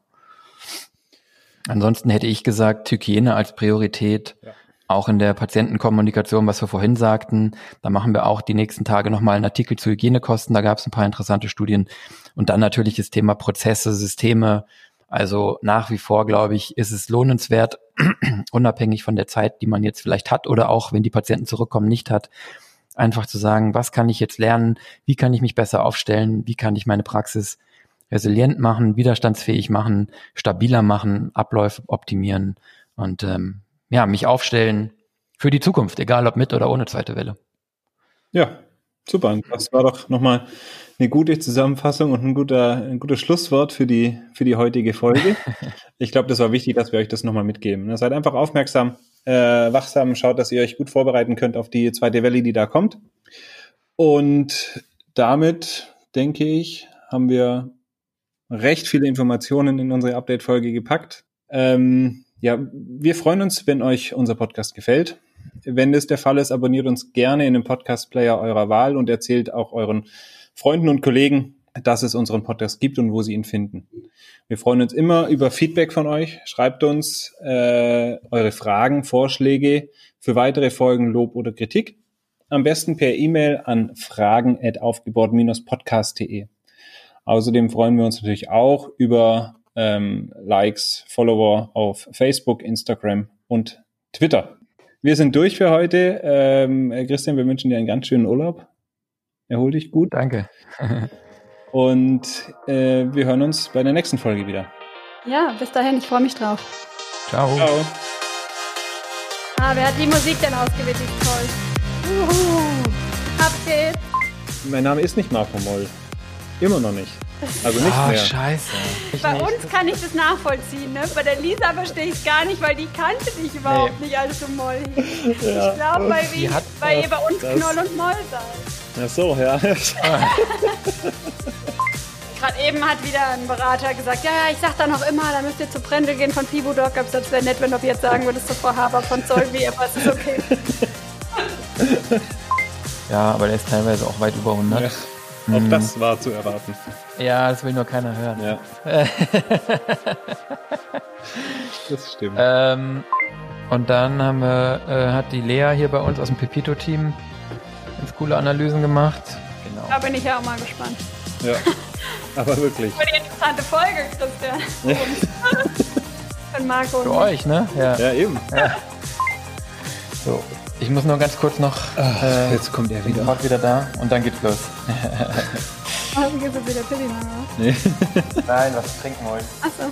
Ansonsten hätte ich gesagt, Hygiene als Priorität. Ja. Auch in der Patientenkommunikation, was wir vorhin sagten, da machen wir auch die nächsten Tage nochmal einen Artikel zu Hygienekosten. Da gab es ein paar interessante Studien. Und dann natürlich das Thema Prozesse, Systeme, also nach wie vor, glaube ich, ist es lohnenswert, *clears throat* unabhängig von der Zeit, die man jetzt vielleicht hat oder auch, wenn die Patienten zurückkommen, nicht hat, einfach zu sagen, was kann ich jetzt lernen, wie kann ich mich besser aufstellen, wie kann ich meine Praxis resilient machen, widerstandsfähig machen, stabiler machen, Abläufe optimieren? Und ähm, ja, mich aufstellen für die Zukunft, egal ob mit oder ohne zweite Welle. Ja, super. Das war doch nochmal eine gute Zusammenfassung und ein guter, ein gutes Schlusswort für die, für die heutige Folge. *laughs* Ich glaube, das war wichtig, dass wir euch das nochmal mitgeben. Seid einfach aufmerksam, äh, wachsam, schaut, dass ihr euch gut vorbereiten könnt auf die zweite Welle, die da kommt. Und damit, denke ich, haben wir recht viele Informationen in unsere Update-Folge gepackt. Ähm, ja, wir freuen uns, wenn euch unser Podcast gefällt. Wenn das der Fall ist, abonniert uns gerne in dem Podcast-Player eurer Wahl und erzählt auch euren Freunden und Kollegen, dass es unseren Podcast gibt und wo sie ihn finden. Wir freuen uns immer über Feedback von euch. Schreibt uns äh, eure Fragen, Vorschläge für weitere Folgen, Lob oder Kritik. Am besten per E-Mail an fragen@aufgebaut-podcast.de. Außerdem freuen wir uns natürlich auch über ähm, Likes, Follower auf Facebook, Instagram und Twitter. Wir sind durch für heute. Ähm, Christian, wir wünschen dir einen ganz schönen Urlaub. Erhol dich gut. Danke. *laughs* Und äh, wir hören uns bei der nächsten Folge wieder. Ja, bis dahin, ich freue mich drauf. Ciao. Ciao. Ah, wer hat die Musik denn ausgewählt? Die ist toll. Uhu. Ab geht's. Mein Name ist nicht Marco Moll. Immer noch nicht. Also nicht oh, mehr. scheiße. Ich Bei nicht. uns kann ich das nachvollziehen. Ne? Bei der Lisa verstehe ich es gar nicht, weil die kannte dich überhaupt nee. nicht als du Moll Ja. Ich glaube, weil, weil ihr bei uns Knoll und Moll seid. Ach so, ja. *laughs* Gerade eben hat wieder ein Berater gesagt, ja, ja, ich sag da noch immer, da müsst ihr zu Brendel gehen von Fibudoc. Aber es wäre nett, wenn du jetzt sagen würdest zu Frau Haber von Zolvi, aber es ist okay. *laughs* ja, aber der ist teilweise auch weit über 100. Ja. Auch hm. das war zu erwarten. Ja, das will nur keiner hören. Ja. *laughs* das stimmt. Ähm, und dann haben wir, äh, hat die Lea hier bei uns aus dem Pepito-Team ganz coole Analysen gemacht. Genau. Da bin ich ja auch mal gespannt. Ja, *laughs* aber wirklich. Für die interessante Folge, Christian. Ja. *laughs* Für Marco. Für euch, ne? Ja, ja eben. Ja. So, ich muss nur ganz kurz noch. Ach, äh, jetzt kommt er wieder. Sofort wieder da und dann geht's los. oh, gibt es wieder Pilli Nee. *laughs* Nein, was trinken wollen. Achso.